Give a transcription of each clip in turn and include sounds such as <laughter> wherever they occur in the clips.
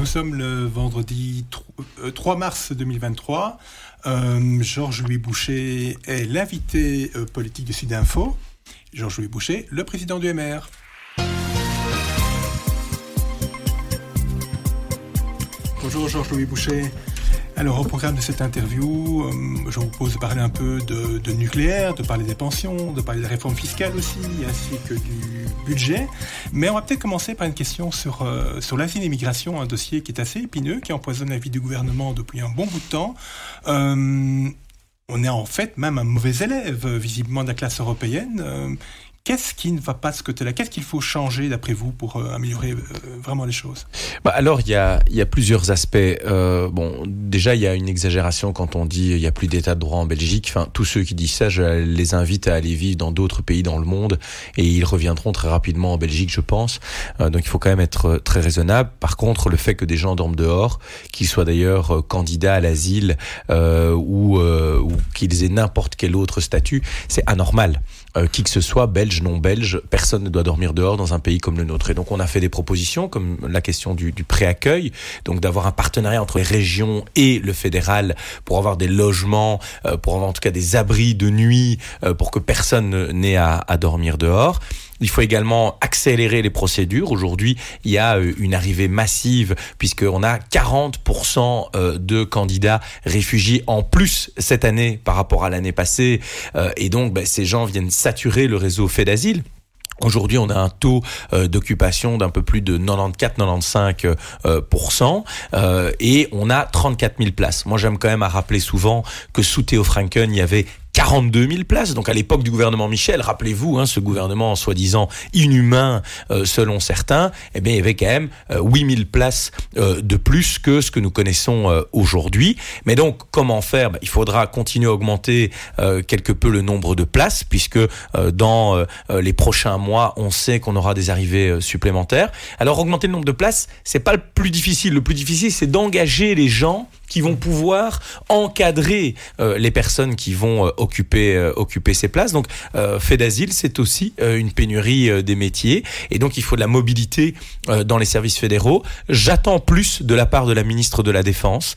nous sommes le vendredi 3 mars 2023. Georges-Louis Boucher est l'invité politique de Sudinfo. Georges-Louis Boucher, le président du MR. Bonjour Georges-Louis Boucher. Alors au programme de cette interview, euh, je vous propose de parler un peu de, nucléaire, de parler des pensions, de parler des réformes fiscales aussi, ainsi que du budget. Mais on va peut-être commencer par une question sur, euh, sur l'asile et l'immigration, un dossier qui est assez épineux, qui empoisonne la vie du gouvernement depuis un bon bout de temps. Euh, on est en fait même un mauvais élève, visiblement, de la classe européenne. Qu'est-ce qui ne va pas de ce côté-là? Qu'est-ce qu'il faut changer, d'après vous, pour euh, améliorer euh, vraiment les choses? Bah Alors, il y a, y a plusieurs aspects. Euh, bon, déjà, il y a une exagération quand on dit il n'y a plus d'état de droit en Belgique. Enfin, tous ceux qui disent ça, je les invite à aller vivre dans d'autres pays dans le monde et ils reviendront très rapidement en Belgique, je pense. Euh, donc, il faut quand même être très raisonnable. Par contre, le fait que des gens dorment dehors, qu'ils soient d'ailleurs candidats à l'asile ou, ou qu'ils aient n'importe quel autre statut, c'est anormal. Euh, qui que ce soit, belge, non belge, personne ne doit dormir dehors dans un pays comme le nôtre. Et donc on a fait des propositions, comme la question du, du préaccueil, donc d'avoir un partenariat entre les régions et le fédéral pour avoir des logements, euh, pour avoir en tout cas des abris de nuit, euh, pour que personne n'ait à, à dormir dehors. Il faut également accélérer les procédures. Aujourd'hui, il y a euh, une arrivée massive puisqu'on a 40% euh, de candidats réfugiés en plus cette année par rapport à l'année passée. Euh, et donc, ben, ces gens viennent saturer le réseau fait d'asile. Aujourd'hui, on a un taux d'occupation d'un peu plus de 94-95% euh, et on a 34 000 places. Moi, j'aime quand même à rappeler souvent que sous Théo Franken, il y avait 42 000 places. Donc à l'époque du gouvernement Michel, rappelez-vous, hein, ce gouvernement soi-disant inhumain euh, selon certains, eh bien il y avait quand même euh, 8 000 places euh, de plus que ce que nous connaissons euh, aujourd'hui. Mais donc comment faire? Ben, Il faudra continuer à augmenter euh, quelque peu le nombre de places, puisque dans les prochains mois, on sait qu'on aura des arrivées supplémentaires. Alors augmenter le nombre de places, c'est pas le plus difficile. Le plus difficile, c'est d'engager les gens qui vont pouvoir encadrer euh, les personnes qui vont euh, occuper euh, occuper ces places. Donc, fait d'asile, c'est aussi une pénurie des métiers, et donc il faut de la mobilité dans les services fédéraux. J'attends plus de la part de la ministre de la Défense,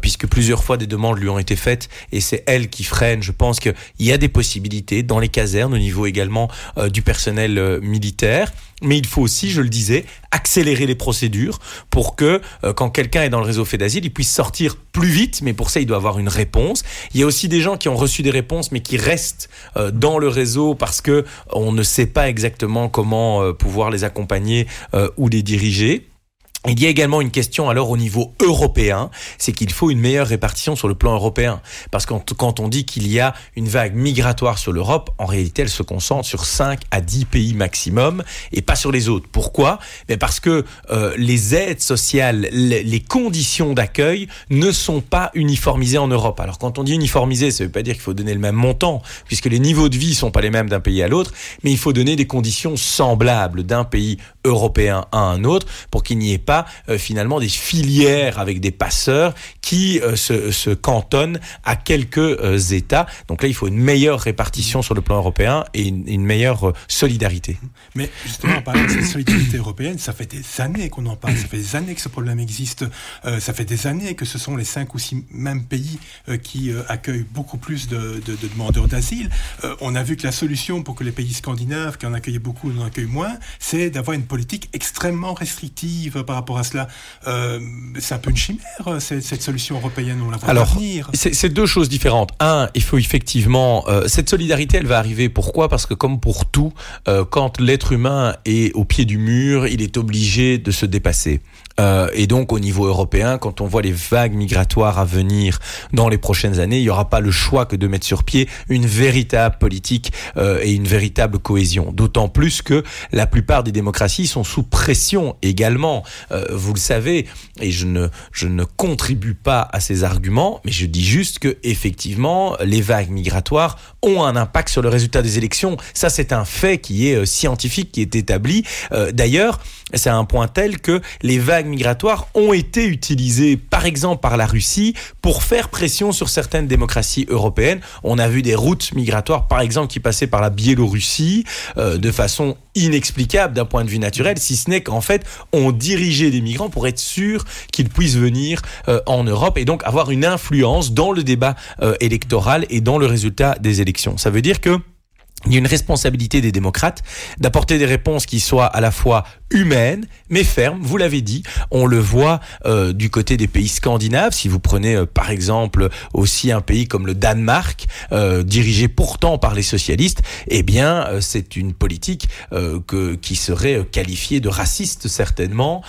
puisque plusieurs fois des demandes lui ont été faites, et c'est elle qui freine. Je pense qu'il y a des possibilités dans les casernes, au niveau également du personnel militaire mais il faut aussi, je le disais, accélérer les procédures pour que euh, quand quelqu'un est dans le réseau fait d'asile, il puisse sortir plus vite, mais pour ça, il doit avoir une réponse. Il y a aussi des gens qui ont reçu des réponses, mais qui restent euh, dans le réseau parce que on ne sait pas exactement comment euh, pouvoir les accompagner ou les diriger. Il y a également une question alors au niveau européen, c'est qu'il faut une meilleure répartition sur le plan européen. Parce que quand on dit qu'il y a une vague migratoire sur l'Europe, en réalité elle se concentre sur 5 à 10 pays maximum et pas sur les autres. Pourquoi? Mais Parce que euh, les aides sociales, les, conditions d'accueil ne sont pas uniformisées en Europe. Alors quand on dit uniformisé, ça ne veut pas dire qu'il faut donner le même montant, puisque les niveaux de vie sont pas les mêmes d'un pays à l'autre, mais il faut donner des conditions semblables d'un pays européen à un autre pour qu'il n'y ait pas euh, finalement des filières avec des passeurs qui euh, se, se, cantonnent à quelques euh, États. Donc là, il faut une meilleure répartition sur le plan européen et une, meilleure solidarité. Mais justement, en parlant de cette solidarité européenne, ça fait des années qu'on en parle, ça fait des années que ce problème existe, ça fait des années que ce sont les cinq ou six mêmes pays qui accueillent beaucoup plus de, de, de demandeurs d'asile. on a vu que la solution pour que les pays scandinaves, qui en accueillent beaucoup, en accueillent moins, c'est d'avoir une politique extrêmement restrictive par rapport à cela. Euh, c'est un peu une chimère, euh, cette, solution européenne, on la voit Alors, c'est deux choses différentes. Un, il faut effectivement... Euh, cette solidarité, elle va arriver. Pourquoi? Parce que comme pour tout, quand l'être humain est au pied du mur, il est obligé de se dépasser. Euh, et donc au niveau européen, quand on voit les vagues migratoires à venir dans les prochaines années, il n'y aura pas le choix que de mettre sur pied une véritable politique euh, et une véritable cohésion. D'autant plus que la plupart des démocraties sont sous pression également. Euh, vous le savez, et je ne, je ne contribue pas à ces arguments, mais je dis juste que effectivement, les vagues migratoires ont un impact sur le résultat des élections. Ça, c'est un fait qui est scientifique, qui est établi. D'ailleurs, c'est un point tel que les vagues migratoires ont été utilisées, par exemple par la Russie, pour faire pression sur certaines démocraties européennes. On a vu des routes migratoires, par exemple, qui passaient par la Biélorussie euh, de façon inexplicable d'un point de vue si ce n'est qu'en fait, on dirigeait des migrants pour être sûr qu'ils puissent venir euh, en Europe et donc avoir une influence dans le débat euh, électoral et dans le résultat des élections. Ça veut dire que il y a une responsabilité des démocrates d'apporter des réponses qui soient à la fois humaines mais fermes. Vous l'avez dit, on le voit euh, du côté des pays scandinaves. Si vous prenez euh, par exemple aussi un pays comme le Danemark, euh, dirigé pourtant par les socialistes, eh bien c'est une politique que, qui serait qualifiée de raciste certainement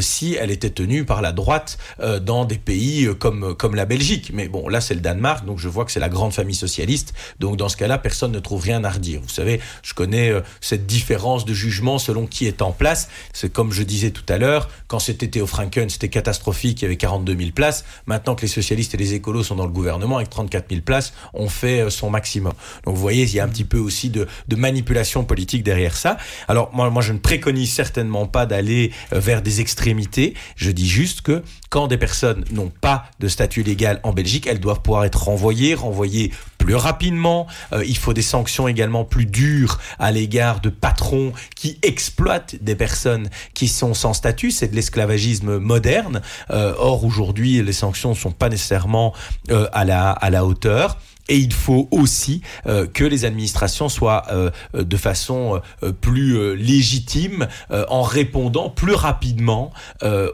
si elle était tenue par la droite dans des pays comme comme la Belgique. Mais bon, là c'est le Danemark, donc je vois que c'est la grande famille socialiste. Donc dans ce cas-là, personne ne trouve rien à redire. Vous savez, je connais cette différence de jugement selon qui est en place. C'est comme je disais tout à l'heure, quand c'était Théo Franken, c'était catastrophique, il y avait 42 000 places. Maintenant que les socialistes et les écolos sont dans le gouvernement, avec 34 000 places, on fait euh, son maximum. Donc vous voyez, il y a un petit peu aussi de, manipulation politique derrière ça. Alors moi, moi, je ne préconise certainement pas d'aller euh, vers des extrémités. Je dis juste que quand des personnes n'ont pas de statut légal en Belgique, elles doivent pouvoir être renvoyées, renvoyées plus rapidement. Euh, il faut des sanctions également plus dures à l'égard de patrons qui exploitent des personnes qui sont sans statut. C'est de l'esclavagisme moderne. Euh, or, aujourd'hui, les sanctions ne sont pas nécessairement euh, à, la, à la hauteur. Et il faut aussi euh, que les administrations soient euh, euh, de façon plus légitime en répondant plus rapidement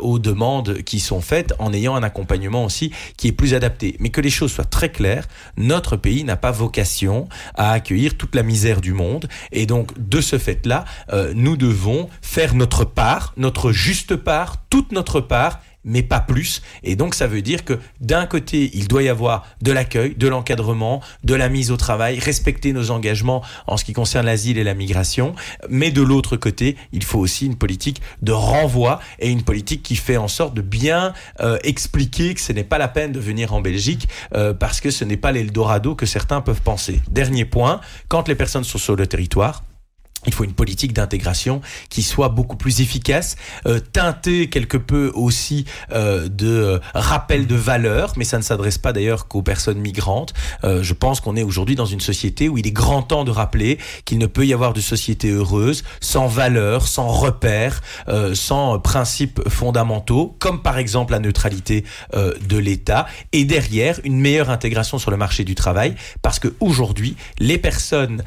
aux demandes qui sont faites, en ayant un accompagnement aussi qui est plus adapté. Mais que les choses soient très claires, notre pays n'a pas vocation à accueillir toute la misère du monde. Et donc, de ce fait-là, nous devons faire notre part, notre juste part, toute notre part, mais pas plus. Et donc ça veut dire que d'un côté, il doit y avoir de l'accueil, de l'encadrement, de la mise au travail, respecter nos engagements en ce qui concerne l'asile et la migration, mais de l'autre côté, il faut aussi une politique de renvoi et une politique qui fait en sorte de bien euh, expliquer que ce n'est pas la peine de venir en Belgique euh, parce que ce n'est pas l'Eldorado que certains peuvent penser. Dernier point, quand les personnes sont sur le territoire, il faut une politique d'intégration qui soit beaucoup plus efficace, euh, teintée quelque peu aussi euh, de euh, rappel de valeurs, mais ça ne s'adresse pas d'ailleurs qu'aux personnes migrantes. Je pense qu'on est aujourd'hui dans une société où il est grand temps de rappeler qu'il ne peut y avoir de société heureuse sans valeurs, sans repères, sans principes fondamentaux, comme par exemple la neutralité de l'État, et derrière une meilleure intégration sur le marché du travail, parce que aujourd'hui les personnes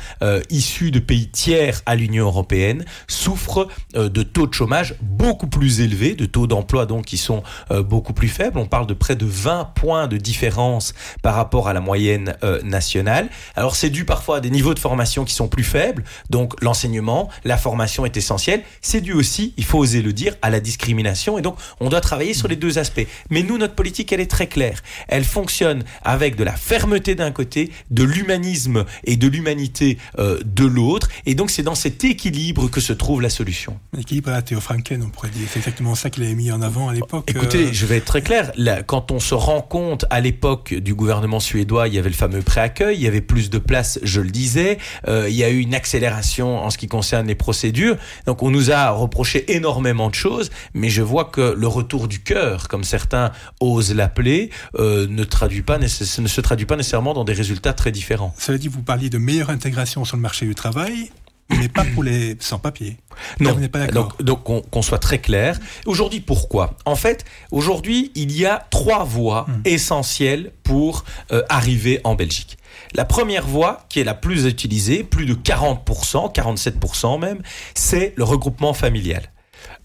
issues de pays tiers à l'Union européenne souffrent euh, de taux de chômage beaucoup plus élevés, de taux d'emploi donc qui sont euh, beaucoup plus faibles. On parle de près de 20 points de différence par rapport à la moyenne euh, nationale. Alors c'est dû parfois à des niveaux de formation qui sont plus faibles, donc l'enseignement, la formation est essentielle. C'est dû aussi, il faut oser le dire, à la discrimination et donc on doit travailler sur les deux aspects. Mais nous, notre politique, elle est très claire. Elle fonctionne avec de la fermeté d'un côté, de l'humanisme et de l'humanité de l'autre. Et donc c'est cet équilibre que se trouve la solution. L'équilibre à Théo Franken, on pourrait dire. C'est exactement ça qu'il avait mis en avant à l'époque. Écoutez, euh... je vais être très clair. Là, quand on se rend compte, à l'époque du gouvernement suédois, il y avait le fameux préaccueil, il y avait plus de places, je le disais. Euh, il y a eu une accélération en ce qui concerne les procédures. Donc on nous a reproché énormément de choses, mais je vois que le retour du cœur, comme certains osent l'appeler, euh, ne, traduit pas ne se traduit pas nécessairement dans des résultats très différents. Cela dit, vous parliez de meilleure intégration sur le marché du travail mais pas pour les sans-papiers. Non, pas donc, donc qu'on qu soit très clair. Aujourd'hui, pourquoi? En fait, aujourd'hui, il y a trois voies mmh. essentielles pour euh, arriver en Belgique. La première voie, qui est la plus utilisée, plus de 40%, 47% même, c'est le regroupement familial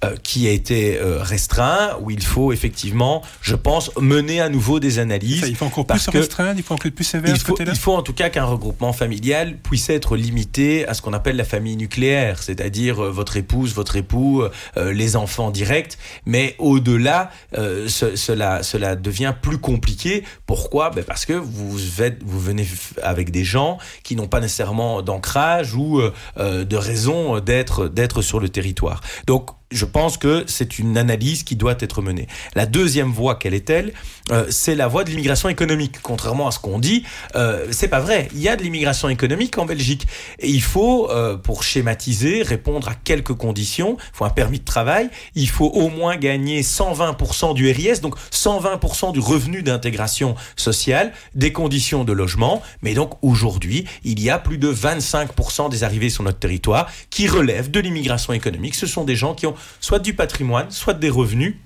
euh, qui a été euh, restreint, où il faut effectivement, je pense, mener à nouveau des analyses. Ça, il faut encore plus restreindre, il faut encore plus sévère il faut, il faut en tout cas qu'un regroupement familial puisse être limité à ce qu'on appelle la famille nucléaire, c'est-à-dire euh, votre épouse, votre époux, euh, les enfants directs. Mais au-delà, euh, ce, cela, cela devient plus compliqué. Pourquoi? Ben Parce que vous, êtes, vous venez avec des gens qui n'ont pas nécessairement d'ancrage ou euh, de raison d'être d'être sur le territoire. Donc je pense que c'est une analyse qui doit être menée. La deuxième voie, quelle est-elle euh, C'est la voie de l'immigration économique. Contrairement à ce qu'on dit, euh, c'est pas vrai. Il y a de l'immigration économique en Belgique. Et il faut, euh, pour schématiser, répondre à quelques conditions. Il faut un permis de travail. Il faut au moins gagner 120% du RIS, donc 120% du revenu d'intégration sociale, des conditions de logement. Mais donc aujourd'hui, il y a plus de 25% des arrivées sur notre territoire qui relèvent de l'immigration économique. Ce sont des gens qui ont soit du patrimoine, soit des revenus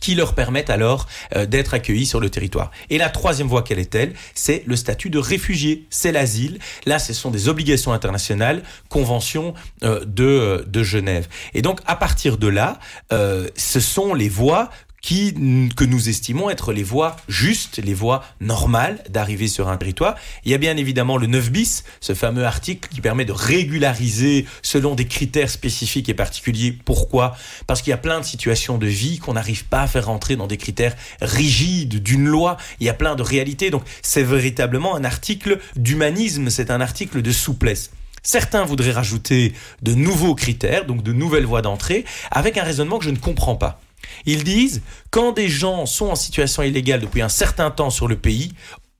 qui leur permettent alors euh, d'être accueillis sur le territoire. Et la troisième voie, quelle est-elle? C'est le statut de réfugié, c'est l'asile. Là, ce sont des obligations internationales, convention euh, de, euh, de Genève. Et donc, à partir de là, ce sont les voies que nous estimons être les voies justes, les voies normales d'arriver sur un territoire. Il y a bien évidemment le 9 bis, ce fameux article qui permet de régulariser selon des critères spécifiques et particuliers. Pourquoi? Parce qu'il y a plein de situations de vie qu'on n'arrive pas à faire rentrer dans des critères rigides d'une loi. Il y a plein de réalités. Donc c'est véritablement un article d'humanisme, c'est un article de souplesse. Certains voudraient rajouter de nouveaux critères, donc de nouvelles voies d'entrée, avec un raisonnement que je ne comprends pas. Ils disent, quand des gens sont en situation illégale depuis un certain temps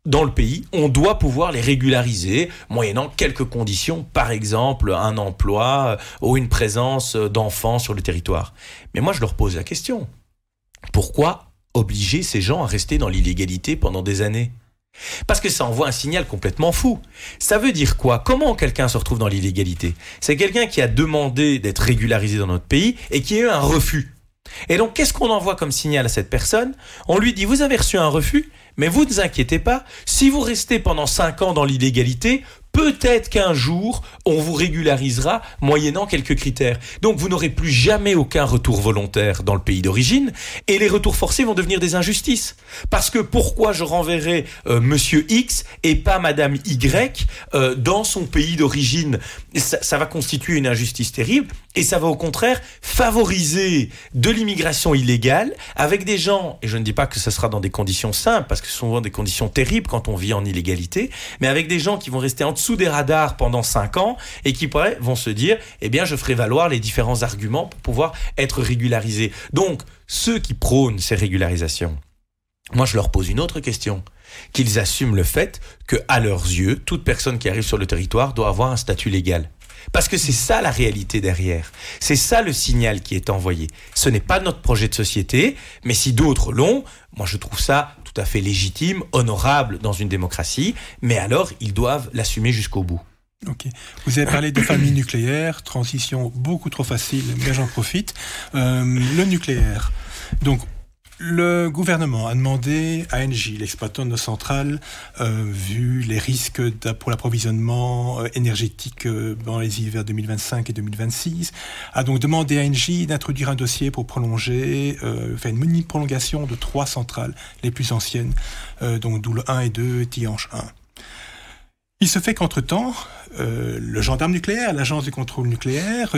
dans le pays, on doit pouvoir les régulariser, moyennant quelques conditions, par exemple un emploi euh, ou une présence euh, d'enfants sur le territoire. Mais moi, je leur pose la question. Pourquoi obliger ces gens à rester dans l'illégalité pendant des années? Parce que ça envoie un signal complètement fou. Ça veut dire quoi? Comment quelqu'un se retrouve dans l'illégalité? C'est quelqu'un qui a demandé d'être régularisé dans notre pays et qui a eu un refus. Et donc, qu'est-ce qu'on envoie comme signal à cette personne? On lui dit, vous avez reçu un refus, mais vous ne vous inquiétez pas, si vous restez pendant 5 ans dans l'illégalité, peut-être qu'un jour, on vous régularisera moyennant quelques critères. Donc vous n'aurez plus jamais aucun retour volontaire dans le pays d'origine et les retours forcés vont devenir des injustices. Parce que pourquoi je renverrai euh, monsieur X et pas madame Y euh, dans son pays d'origine? Ça, ça va constituer une injustice terrible et ça va au contraire favoriser de l'immigration illégale avec des gens, et je ne dis pas que ce sera dans des conditions simples, parce que ce sont des conditions terribles quand on vit en illégalité, mais avec des gens qui vont rester en dessous sous des radars pendant 5 ans et qui pourraient, vont se dire, eh bien, je ferai valoir les différents arguments pour pouvoir être régularisés. Donc, ceux qui prônent ces régularisations, moi, je leur pose une autre question. Qu'ils assument le fait que, à leurs yeux, toute personne qui arrive sur le territoire doit avoir un statut légal. Parce que c'est ça la réalité derrière. C'est ça le signal qui est envoyé. Ce n'est pas notre projet de société, mais si d'autres l'ont, moi je trouve ça tout à fait légitime, honorable dans une démocratie, mais alors ils doivent l'assumer jusqu'au bout. Ok. Vous avez parlé de famille <coughs> nucléaire, transition beaucoup trop facile, mais j'en profite. Euh, le nucléaire. Donc, le gouvernement a demandé à Engie, l'exploitant de nos centrales, euh, vu les risques pour l'approvisionnement euh, énergétique euh, dans les hivers 2025 et 2026, a donc demandé à Engie d'introduire un dossier pour prolonger, faire une mini prolongation de trois centrales les plus anciennes, donc Doule 1 et 2, Tihange 1. Il se fait qu'entre-temps, le gendarme nucléaire, l'agence du contrôle nucléaire,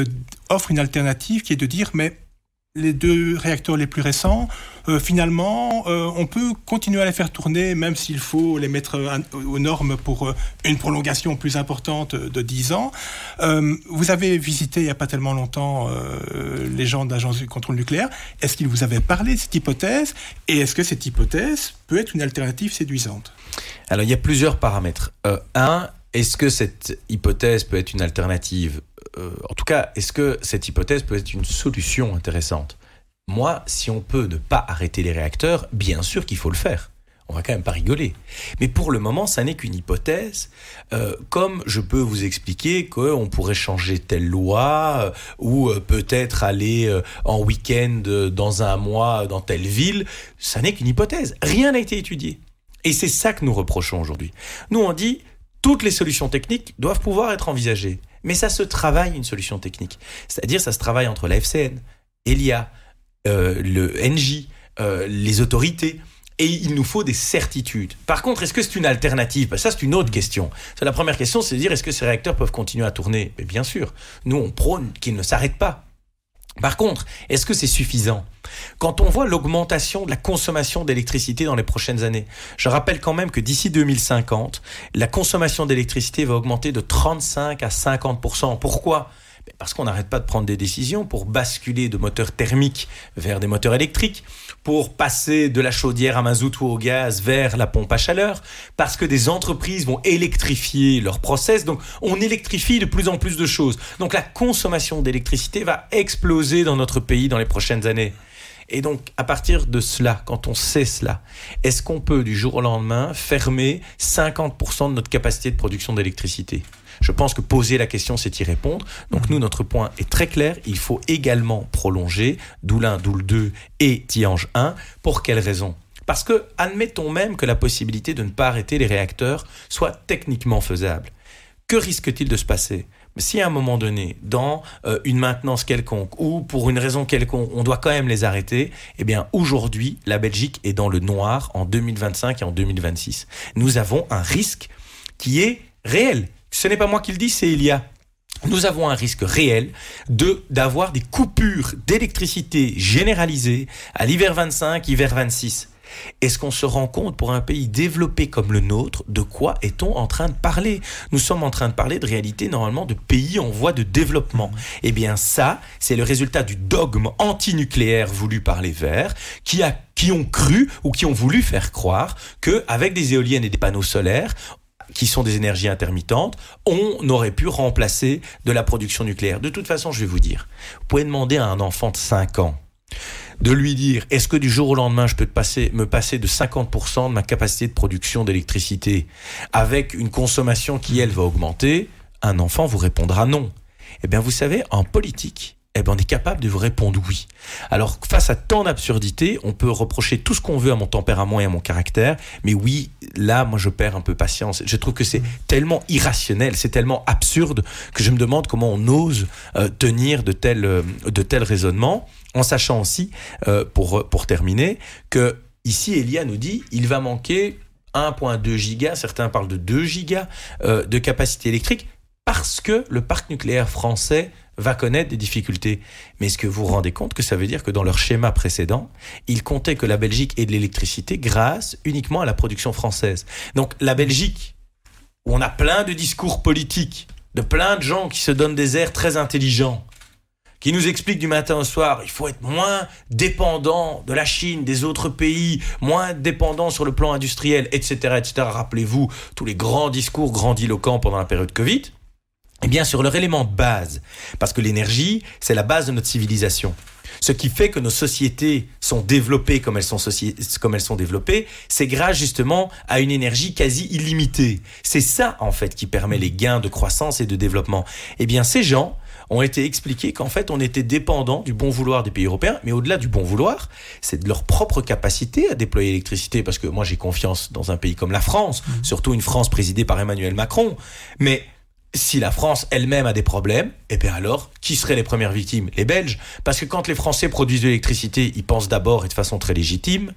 offre une alternative qui est de dire mais les deux réacteurs les plus récents, euh, finalement, euh, on peut continuer à les faire tourner, même s'il faut les mettre aux normes pour euh, une prolongation plus importante de 10 ans. vous avez visité il n'y a pas tellement longtemps les gens de l'Agence du contrôle nucléaire. Est-ce qu'ils vous avaient parlé de cette hypothèse? Et est-ce que cette hypothèse peut être une alternative séduisante? Alors, il y a plusieurs paramètres. un, est-ce que cette hypothèse peut être une alternative euh, en tout cas, est-ce que cette hypothèse peut être une solution intéressante? Moi, si on peut ne pas arrêter les réacteurs, bien sûr qu'il faut le faire. On va quand même pas rigoler. Mais pour le moment, ça n'est qu'une hypothèse. Euh, comme je peux vous expliquer qu'on pourrait changer telle loi euh, ou peut-être aller en week-end dans un mois dans telle ville, ça n'est qu'une hypothèse. Rien n'a été étudié. Et c'est ça que nous reprochons aujourd'hui. Nous, on dit toutes les solutions techniques doivent pouvoir être envisagées. Mais ça se travaille une solution technique. C'est-à-dire, ça se travaille entre la FCN, ELIA, euh, le NJ, euh, les autorités. Et il nous faut des certitudes. Par contre, est-ce que c'est une alternative? Ça, c'est une autre question. La première question, c'est de dire est-ce que ces réacteurs peuvent continuer à tourner? Mais bien sûr. Nous, on prône qu'ils ne s'arrêtent pas. Par contre, est-ce que c'est suffisant? Quand on voit l'augmentation de la consommation d'électricité dans les prochaines années, je rappelle quand même que d'ici 2050, la consommation d'électricité va augmenter de 35 à 50% Pourquoi? Parce qu'on n'arrête pas de prendre des décisions pour basculer de moteurs thermiques vers des moteurs électriques, pour passer de la chaudière à mazout ou au gaz vers la pompe à chaleur, parce que des entreprises vont électrifier leurs process. Donc on électrifie de plus en plus de choses. Donc la consommation d'électricité va exploser dans notre pays dans les prochaines années. Et donc, à partir de cela, quand on sait cela, est-ce qu'on peut du jour au lendemain fermer 50% de notre capacité de production d'électricité? Je pense que poser la question, c'est y répondre. Donc nous, notre point est très clair. Il faut également prolonger Doulin, Doul 2 et Tiange 1. Pour quelles raisons Parce que, admettons même que la possibilité de ne pas arrêter les réacteurs soit techniquement faisable. Que risque-t-il de se passer? Si à un moment donné, dans euh, une maintenance quelconque ou pour une raison quelconque, on doit quand même les arrêter, eh bien aujourd'hui, la Belgique est dans le noir en 2025 et en 2026. Nous avons un risque qui est réel. Ce n'est pas moi qui le dis, c'est Elia. Nous avons un risque réel de d'avoir des coupures d'électricité généralisées à l'hiver 25, hiver 26. Est-ce qu'on se rend compte pour un pays développé comme le nôtre de quoi est-on en train de parler? Nous sommes en train de parler de réalité normalement de pays en voie de développement. Eh bien ça, c'est le résultat du dogme antinucléaire voulu par les Verts qui qui ont cru ou qui ont voulu faire croire que avec des éoliennes et des panneaux solaires, qui sont des énergies intermittentes, on aurait pu remplacer de la production nucléaire. De toute façon, je vais vous dire, vous pouvez demander à un enfant de 5 ans de lui dire est-ce que du jour au lendemain je peux me passer de 50% de ma capacité de production d'électricité avec une consommation qui elle va augmenter, un enfant vous répondra non. Eh bien vous savez, en politique, eh ben on est capable de vous répondre oui. Alors face à tant d'absurdités, on peut reprocher tout ce qu'on veut à mon tempérament et à mon caractère, mais oui, là, moi je perds un peu patience. Je trouve que c'est tellement irrationnel, c'est tellement absurde que je me demande comment on ose euh, tenir de tels, euh, de raisonnements, en sachant aussi, euh, pour, pour terminer, que ici Elia nous dit, il va manquer 1.2 gigas, certains parlent de 2 gigas de capacité électrique, parce que le parc nucléaire français va connaître des difficultés. Mais est-ce que vous vous rendez compte que ça veut dire que dans leur schéma précédent, ils comptaient que la Belgique ait de l'électricité grâce uniquement à la production française. Donc la Belgique, où on a plein de discours politiques, de plein de gens qui se donnent des airs très intelligents, qui nous expliquent du matin au soir, il faut être moins dépendant de la Chine, des autres pays, moins dépendant sur le plan industriel, etc., etc. Rappelez-vous tous les grands discours grandiloquents pendant la période Covid. Eh bien, sur leur élément de base, parce que l'énergie, c'est la base de notre civilisation. Ce qui fait que nos sociétés sont développées comme elles sont, comme elles sont développées, c'est grâce justement à une énergie quasi illimitée. C'est ça, en fait, qui permet les gains de croissance et de développement. Eh bien, ces gens ont été expliqués qu'en fait, on était dépendant du bon vouloir des pays européens, mais au-delà du bon vouloir, c'est de leur propre capacité à déployer l'électricité, parce que moi, j'ai confiance dans un pays comme la France, mmh. surtout une France présidée par Emmanuel Macron. Mais si la France elle-même a des problèmes, eh bien alors, qui seraient les premières victimes? Les Belges. Parce que quand les Français produisent de l'électricité, ils pensent d'abord et de façon très légitime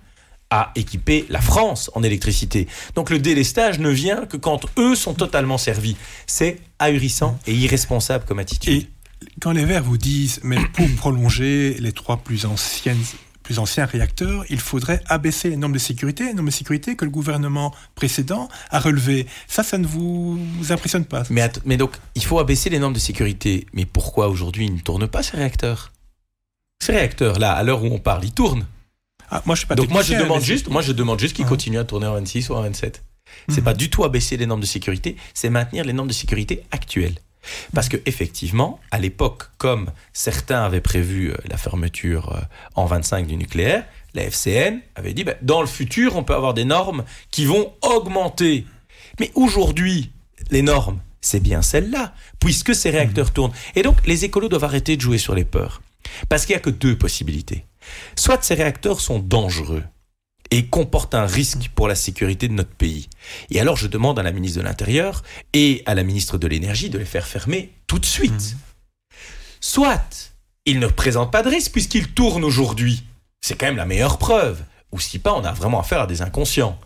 à équiper la France en électricité. Donc le délestage ne vient que quand eux sont totalement servis. C'est ahurissant et irresponsable comme attitude. Et quand les Verts vous disent, mais pour prolonger les trois plus anciennes plus anciens réacteurs, il faudrait abaisser les normes de sécurité, les normes de sécurité que le gouvernement précédent a relevées. Ça, ça ne vous, impressionne pas mais, mais donc, il faut abaisser les normes de sécurité. Mais pourquoi aujourd'hui ils ne tournent pas ces réacteurs? Ces réacteurs-là, à l'heure où on parle, ils tournent. Ah, moi, je suis pas donc moi je demande juste, moi je demande juste qu'ils continuent à tourner en 26 ou en 27. C'est n'est mhm. pas du tout abaisser les normes de sécurité, c'est maintenir les normes de sécurité actuelles. Parce que effectivement, à l'époque, comme certains avaient prévu euh, la fermeture euh, en 25 du nucléaire, la FCN avait dit, ben, dans le futur, on peut avoir des normes qui vont augmenter. Mais aujourd'hui, les normes, c'est bien celles-là, puisque ces réacteurs mmh. tournent. Et donc, les écolos doivent arrêter de jouer sur les peurs. Parce qu'il n'y a que deux possibilités. Soit ces réacteurs sont dangereux, et comporte un risque pour la sécurité de notre pays. Et alors je demande à la ministre de l'Intérieur et à la ministre de l'Énergie de les faire fermer tout de suite. Mmh. Soit ils ne présentent pas de risque puisqu'ils tournent aujourd'hui. C'est quand même la meilleure preuve. Ou si pas, on a vraiment affaire à des inconscients.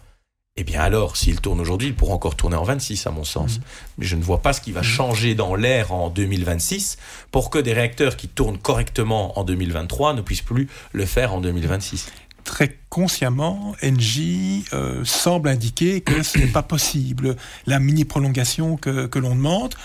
Eh bien alors, s'ils tournent aujourd'hui, ils pourront encore tourner en 26, à mon sens. Mmh. Mais je ne vois pas ce qui va mmh. changer dans l'air en 2026 pour que des réacteurs qui tournent correctement en 2023 ne puissent plus le faire en 2026 très consciemment, Engie euh, semble indiquer que ce n'est pas possible. La mini-prolongation que l'on demande,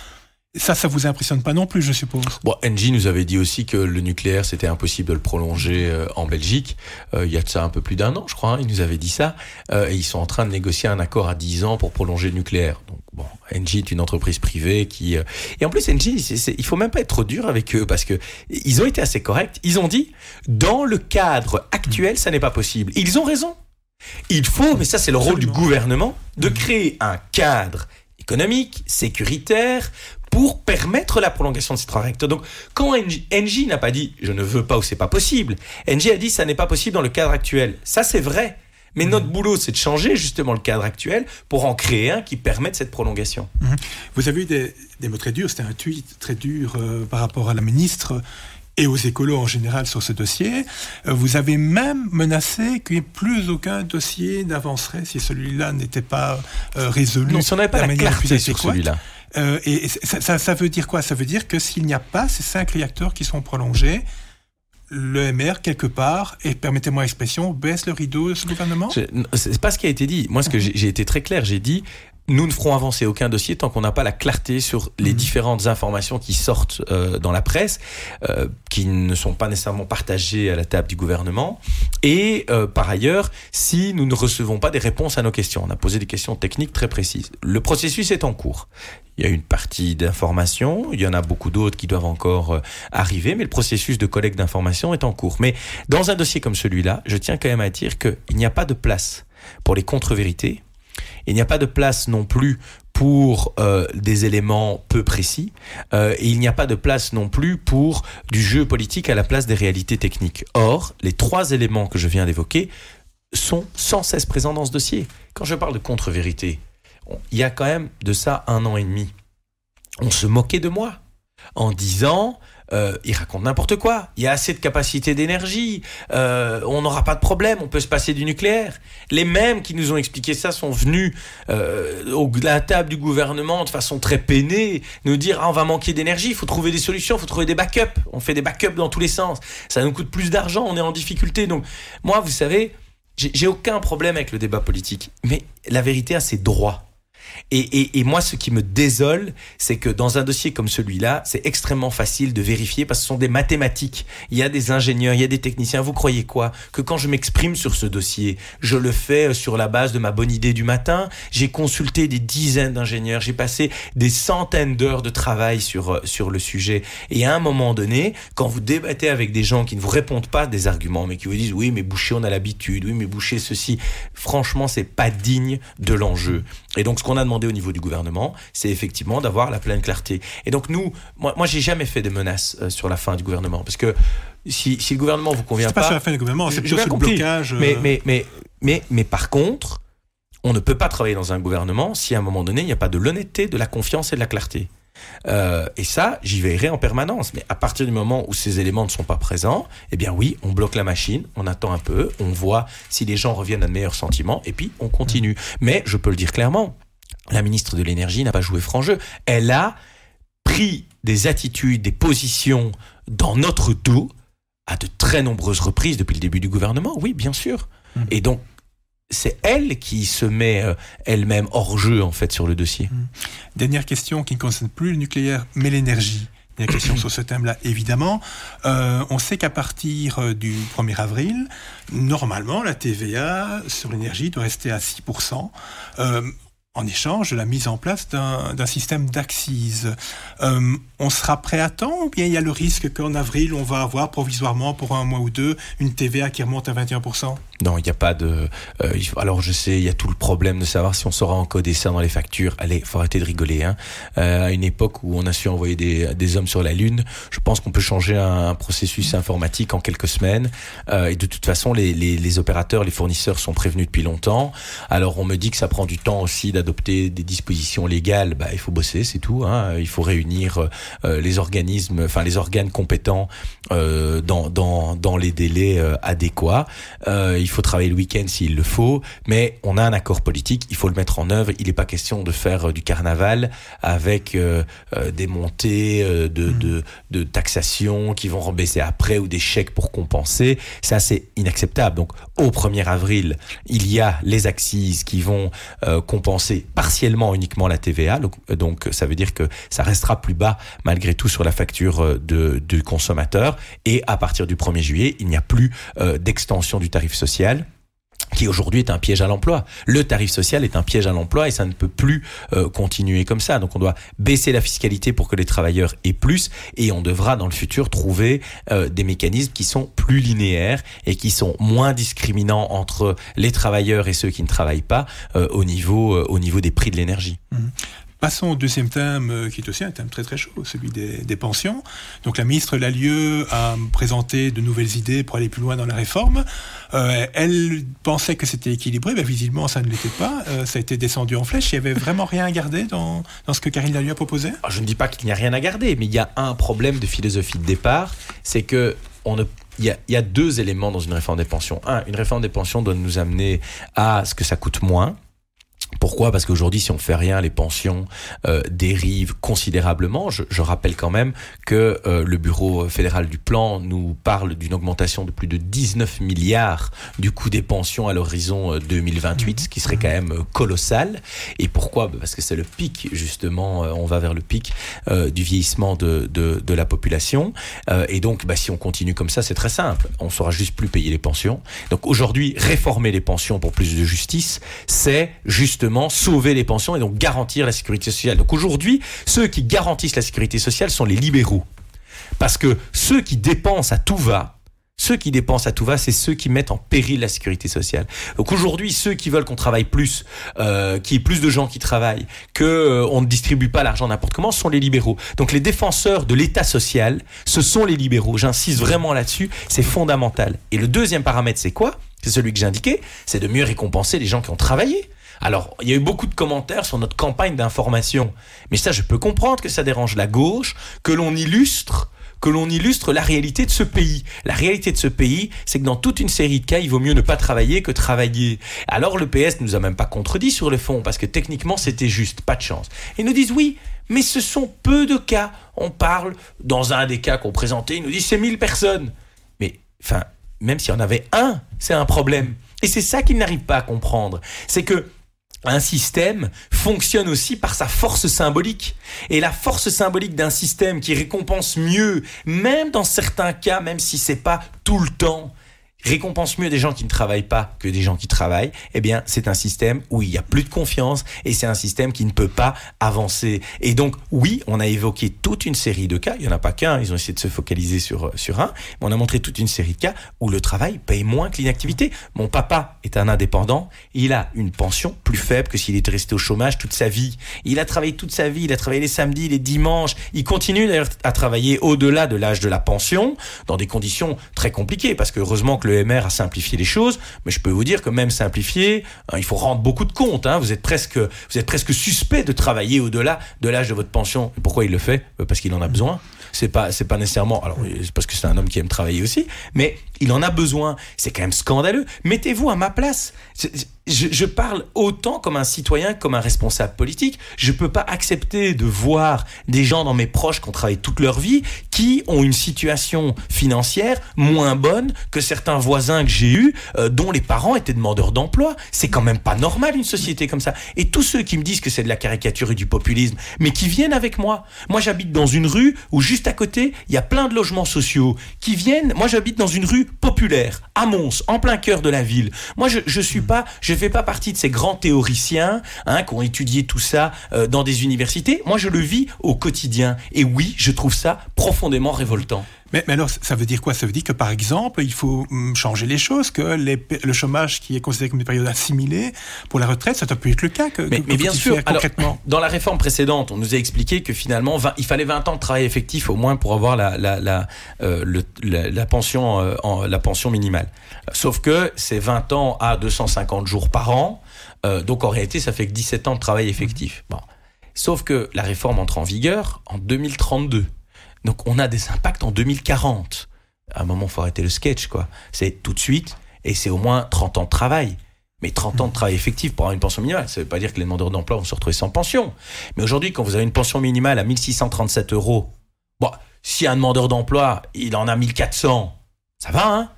Ça, ça vous impressionne pas non plus, je suppose. Bon, Engie nous avait dit aussi que le nucléaire, c'était impossible de le prolonger euh, en Belgique. Euh, il y a de ça un peu plus d'un an, je crois. Hein, ils nous avaient dit ça. Euh, et ils sont en train de négocier un accord à 10 ans pour prolonger le nucléaire. Donc, bon, Engie est une entreprise privée qui... Et en plus, Engie, c'est, il faut même pas être trop dur avec eux parce que ils ont été assez corrects. Ils ont dit, dans le cadre actuel, ça n'est pas possible. Ils ont raison. Il faut, mais ça c'est le rôle du gouvernement, de créer un cadre économique, sécuritaire, pour permettre la prolongation de ces trois réacteurs. Donc, quand Engie n'a pas dit je ne veux pas ou c'est pas possible, Engie a dit ça n'est pas possible dans le cadre actuel. Ça, c'est vrai. Mais mmh. notre boulot, c'est de changer justement le cadre actuel pour en créer un qui permette cette prolongation. Mmh. Vous avez eu des, mots très durs, c'était un tweet très dur euh, par rapport à la ministre et aux écolos en général sur ce dossier. Euh, vous avez même menacé ait plus aucun dossier n'avancerait si celui-là n'était pas euh, résolu. Non, si on n'avait pas la, clarté sur celui-là. Euh, et ça, veut dire quoi? Ça veut dire que s'il n'y a pas ces cinq réacteurs qui sont prolongés, le MR, quelque part, et permettez-moi l'expression, baisse le rideau de ce gouvernement? C'est pas ce qui a été dit. Moi, ce que mhm. j'ai été très clair, j'ai dit, nous ne ferons avancer aucun dossier tant qu'on n'a pas la clarté sur les mhm. différentes informations qui sortent euh, dans la presse, euh, qui ne sont pas nécessairement partagées à la table du gouvernement. Et euh, par ailleurs, si nous ne recevons pas des réponses à nos questions, on a posé des questions techniques très précises. Le processus est en cours. Il y a une partie d'informations, il y en a beaucoup d'autres qui doivent encore arriver, mais le processus de collecte d'informations est en cours. Mais dans un dossier comme celui-là, je tiens quand même à dire qu'il n'y a pas de place pour les contre-vérités, il n'y a pas de place non plus pour euh, des éléments peu précis euh, et il n'y a pas de place non plus pour du jeu politique à la place des réalités techniques. Or, les trois éléments que je viens d'évoquer sont sans cesse présents dans ce dossier. Quand je parle de contre-vérité, il y a quand même de ça un an et demi. On se moquait de moi en disant euh, il raconte n'importe quoi. Il y a assez de capacité d'énergie. Euh, on n'aura pas de problème. On peut se passer du nucléaire. Les mêmes qui nous ont expliqué ça sont venus euh, au, à la table du gouvernement de façon très peinée nous dire ah, on va manquer d'énergie. Il faut trouver des solutions. Il faut trouver des backups. On fait des backups dans tous les sens. Ça nous coûte plus d'argent. On est en difficulté. Donc moi, vous savez, j'ai aucun problème avec le débat politique. Mais la vérité a ses droits. Et, et, et, moi, ce qui me désole, c'est que dans un dossier comme celui-là, c'est extrêmement facile de vérifier parce que ce sont des mathématiques. Il y a des ingénieurs, il y a des techniciens. Vous croyez quoi? Que quand je m'exprime sur ce dossier, je le fais euh, sur la base de ma bonne idée du matin. J'ai consulté des dizaines d'ingénieurs, j'ai passé des centaines d'heures de travail sur, euh, sur le sujet. Et à un moment donné, quand vous débattez avec des gens qui ne vous répondent pas des arguments, mais qui vous disent oui, mais Boucher, on a l'habitude, oui, mais Boucher, ceci, franchement, c'est pas digne de l'enjeu. Et donc, ce qu'on a demandé au niveau du gouvernement, c'est effectivement d'avoir la pleine clarté. Et donc, nous, moi, moi j'ai jamais fait de menaces euh, sur la fin du gouvernement. Parce que si, si le gouvernement vous convient pas. pas sur la fin du gouvernement, c'est sur le blocage. Mais, euh. mais, mais, mais, mais par contre, on ne peut pas travailler dans un gouvernement si à un moment donné, il n'y a pas de l'honnêteté, de la confiance et de la clarté. Euh, et ça, j'y veillerai en permanence. Mais à partir du moment où ces éléments ne sont pas présents, eh bien oui, on bloque la machine, on attend un peu, on voit si les gens reviennent à de meilleurs sentiments, et puis on continue. Mais je peux le dire clairement, la ministre de l'énergie n'a pas joué franc jeu. Elle a pris des attitudes, des positions dans notre dos à de très nombreuses reprises depuis le début du gouvernement. Oui, bien sûr. Mmh. Et donc, c'est elle qui se met euh, elle-même hors jeu en fait sur le dossier. Mmh. Dernière question qui ne concerne plus le nucléaire mais l'énergie. Dernière question <coughs> sur ce thème-là, évidemment. Euh, on sait qu'à partir euh, du 1er avril, normalement, la TVA sur l'énergie doit rester à 6% en échange de la mise en place d'un système d'axis. Euh, on sera prêt à temps ou bien il y a le risque qu'en avril, on va avoir provisoirement pour un mois ou deux une TVA qui remonte à 21% Non, il n'y a pas de... Euh, alors je sais, il y a tout le problème de savoir si on saura encoder ça dans les factures. Allez, faut arrêter de rigoler. Hein. Euh, à une époque où on a su envoyer des, des hommes sur la Lune, je pense qu'on peut changer un, processus informatique en quelques semaines. Euh, et de toute façon, les, les, les opérateurs, les fournisseurs sont prévenus depuis longtemps. Alors on me dit que ça prend du temps aussi adopter des dispositions légales, bah, il faut bosser, c'est tout. Hein. Il faut réunir euh, les organismes, enfin les organes compétents euh, dans, dans, dans les délais euh, adéquats. il faut travailler le week-end s'il le faut, mais on a un accord politique, il faut le mettre en œuvre. Il n'est pas question de faire du carnaval avec des montées de, mmh. de, de taxation qui vont rebaisser après ou des chèques pour compenser. Ça, c'est inacceptable. Donc, au 1er avril, il y a les axes qui vont compenser partiellement uniquement la TVA. Donc, donc, ça veut dire que ça restera plus bas malgré tout sur la facture de, du consommateur. Et à partir du 1er juillet, il n'y a plus d'extension du tarif social qui aujourd'hui est un piège à l'emploi. Le tarif social est un piège à l'emploi et ça ne peut plus euh, continuer comme ça. Donc on doit baisser la fiscalité pour que les travailleurs aient plus et on devra dans le futur trouver euh, des mécanismes qui sont plus linéaires et qui sont moins discriminants entre les travailleurs et ceux qui ne travaillent pas euh, au niveau au niveau des prix de l'énergie. Mmh. Passons au deuxième thème, euh, qui est aussi un thème très très chaud, celui des, pensions. Donc la ministre Lalieu a présenté de nouvelles idées pour aller plus loin dans la réforme. Euh, elle pensait que c'était équilibré, mais visiblement ça ne l'était pas. Euh, ça a été descendu en flèche. Il y avait vraiment rien à garder dans, dans ce que Karine Lalieu a proposé? Ah, Je ne dis pas qu'il n'y a rien à garder, mais il y a un problème de philosophie de départ, c'est que y, a, deux éléments dans une réforme des pensions. Un, une réforme des pensions doit nous amener à ce que ça coûte moins. Pourquoi? Parce qu'aujourd'hui, si on fait rien, les pensions euh, dérivent considérablement. Je, je, rappelle quand même que euh, le Bureau fédéral du plan nous parle d'une augmentation de plus de 19 milliards du coût des pensions à l'horizon 2028, euh, ce qui serait quand même euh, colossal. Et pourquoi? Bah, Parce que c'est le pic, justement, on va vers le pic du vieillissement de, de, de la population. et donc, bah, si on continue comme ça, c'est très simple. On saura juste plus payer les pensions. Donc aujourd'hui, réformer les pensions pour plus de justice, c'est juste sauver les pensions et donc garantir la sécurité sociale. Donc aujourd'hui, ceux qui garantissent la sécurité sociale sont les libéraux. Parce que ceux qui dépensent à tout va, ceux qui dépensent à tout va, c'est ceux qui mettent en péril la sécurité sociale. Donc aujourd'hui, ceux qui veulent qu'on travaille plus, euh, qu'il y ait plus de gens qui travaillent, que euh, on ne distribue pas l'argent n'importe comment, sont les libéraux. Donc les défenseurs de l'État social, ce sont les libéraux. J'insiste vraiment là-dessus, c'est fondamental. Et le deuxième paramètre, c'est quoi? C'est celui que j'ai indiqué, c'est de mieux récompenser les gens qui ont travaillé. Alors, il y a eu beaucoup de commentaires sur notre campagne d'information. Mais ça, je peux comprendre que ça dérange la gauche, que l'on illustre que l'on illustre la réalité de ce pays. La réalité de ce pays, c'est que dans toute une série de cas, il vaut mieux ne pas travailler que travailler. Alors le PS nous a même pas contredit sur le fond, parce que techniquement, c'était juste, pas de chance. Ils nous disent oui, mais ce sont peu de cas. On parle, dans un des cas qu'on présentait, ils nous disent c'est 1000 personnes. Mais, enfin, même s'il y en avait un, c'est un problème. Et c'est ça qu'ils n'arrivent pas à comprendre. C'est que un système fonctionne aussi par sa force symbolique. Et la force symbolique d'un système qui récompense mieux, même dans certains cas, même si c'est pas tout le temps, récompense mieux des gens qui ne travaillent pas que des gens qui travaillent, eh bien, c'est un système où il y a plus de confiance et c'est un système qui ne peut pas avancer. Et donc, oui, on a évoqué toute une série de cas. Il y en a pas qu'un. Ils ont essayé de se focaliser sur, sur un. Mais on a montré toute une série de cas où le travail paye moins que l'inactivité. Mon papa est un indépendant. Il a une pension plus faible que s'il était resté au chômage toute sa vie. Il a travaillé toute sa vie. Il a travaillé les samedis, les dimanches. Il continue d'ailleurs à travailler au-delà de l'âge de la pension dans des conditions très compliquées parce que heureusement que le MR a simplifié les choses, mais je peux vous dire que même simplifié, hein, il faut rendre beaucoup de comptes. Hein. Vous êtes presque, vous êtes presque suspect de travailler au-delà de l'âge de votre pension. pourquoi il le fait? Euh, Parce qu'il en a besoin. C'est pas, c'est pas nécessairement. Alors, c'est parce que c'est un homme qui aime travailler aussi, mais il en a besoin. C'est quand même scandaleux. Mettez-vous à ma place. Je, je, parle autant comme un citoyen que comme un responsable politique. Je peux pas accepter de voir des gens dans mes proches qui ont travaillé toute leur vie, qui ont une situation financière moins bonne que certains voisins que j'ai eus, euh, dont les parents étaient demandeurs d'emploi. C'est quand même pas normal une société comme ça. Et tous ceux qui me disent que c'est de la caricature et du populisme, mais qui viennent avec moi. Moi, j'habite dans une rue où juste à côté, il y a plein de logements sociaux qui viennent. Moi, j'habite dans une rue populaire, à Mons, en plein cœur de la ville. Moi, je, je suis pas, je fais pas partie de ces grands théoriciens hein, qui ont étudié tout ça euh, dans des universités. Moi, je le vis au quotidien. Et oui, je trouve ça profondément révoltant. Mais, mais, alors, ça veut dire quoi? Ça veut dire que, par exemple, il faut hum, changer les choses, que les, le chômage qui est considéré comme une période assimilée pour la retraite, ça doit plus être le cas. Que, mais, mais bien sûr, concrètement dans la réforme précédente, on nous a expliqué que finalement, 20, il fallait 20 ans de travail effectif au moins pour avoir la, la, la, euh, le, la, la pension, euh, en, la pension minimale. Sauf que c'est 20 ans à 250 jours par an, euh, donc en réalité, ça fait que 17 ans de travail effectif. Bon. Sauf que la réforme entre en vigueur en 2032. Donc on a des impacts en 2040. À un moment, faut arrêter le sketch, quoi. C'est tout de suite. et c'est au moins 30 ans de travail. Mais 30 ans de travail effectif pour avoir une pension minimale, ça ne veut pas dire que les demandeurs d'emploi vont se retrouver sans pension. Mais aujourd'hui, quand vous avez une pension minimale à 1637 euros, bon, si un demandeur d'emploi, il en a 1400, ça va, hein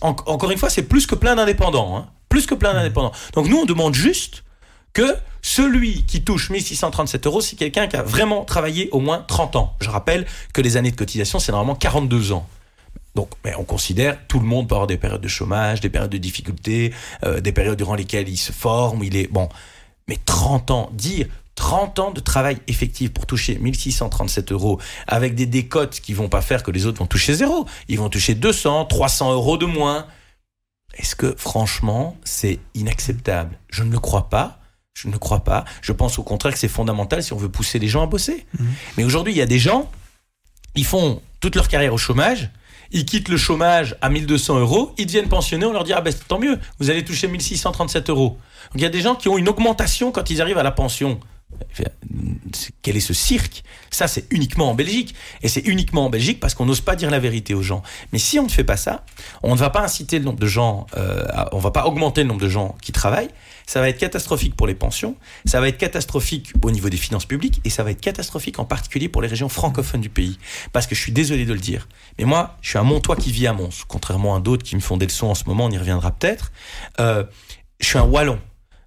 Encore une fois, c'est plus que plein d'indépendants, hein plus que plein d'indépendants. Donc nous, on demande juste que celui qui touche 1637 euros, c'est quelqu'un qui a vraiment travaillé au moins 30 ans. Je rappelle que les années de cotisation, c'est normalement 42 ans. Donc, mais on considère tout le monde peut avoir des périodes de chômage, des périodes de difficultés, euh, des périodes durant lesquelles il se forme, il est bon. Mais 30 ans, dire 30 ans de travail effectif pour toucher 1637 euros avec des décotes qui vont pas faire que les autres vont toucher zéro. Ils vont toucher 200, 300 euros de moins. Est-ce que franchement c'est inacceptable? Je ne le crois pas. Je ne crois pas. Je pense au contraire que c'est fondamental si on veut pousser les gens à bosser. Mmh. Mais aujourd'hui, il y a des gens, ils font toute leur carrière au chômage, ils quittent le chômage à 1200 euros, ils deviennent pensionnés, on leur dit ah ben tant mieux, vous allez toucher 1637 euros. Donc il y a des gens qui ont une augmentation quand ils arrivent à la pension. Quel est ce cirque? Ça, c'est uniquement en Belgique. Et c'est uniquement en Belgique parce qu'on n'ose pas dire la vérité aux gens. Mais si on ne fait pas ça, on ne va pas inciter le nombre de gens, euh, on va pas augmenter le nombre de gens qui travaillent. Ça va être catastrophique pour les pensions, ça va être catastrophique au niveau des finances publiques et ça va être catastrophique en particulier pour les régions francophones du pays. Parce que je suis désolé de le dire, mais moi, je suis un Montois qui vit à Mons, contrairement à d'autres qui me font des leçons en ce moment, on y reviendra peut-être. Euh, je suis un Wallon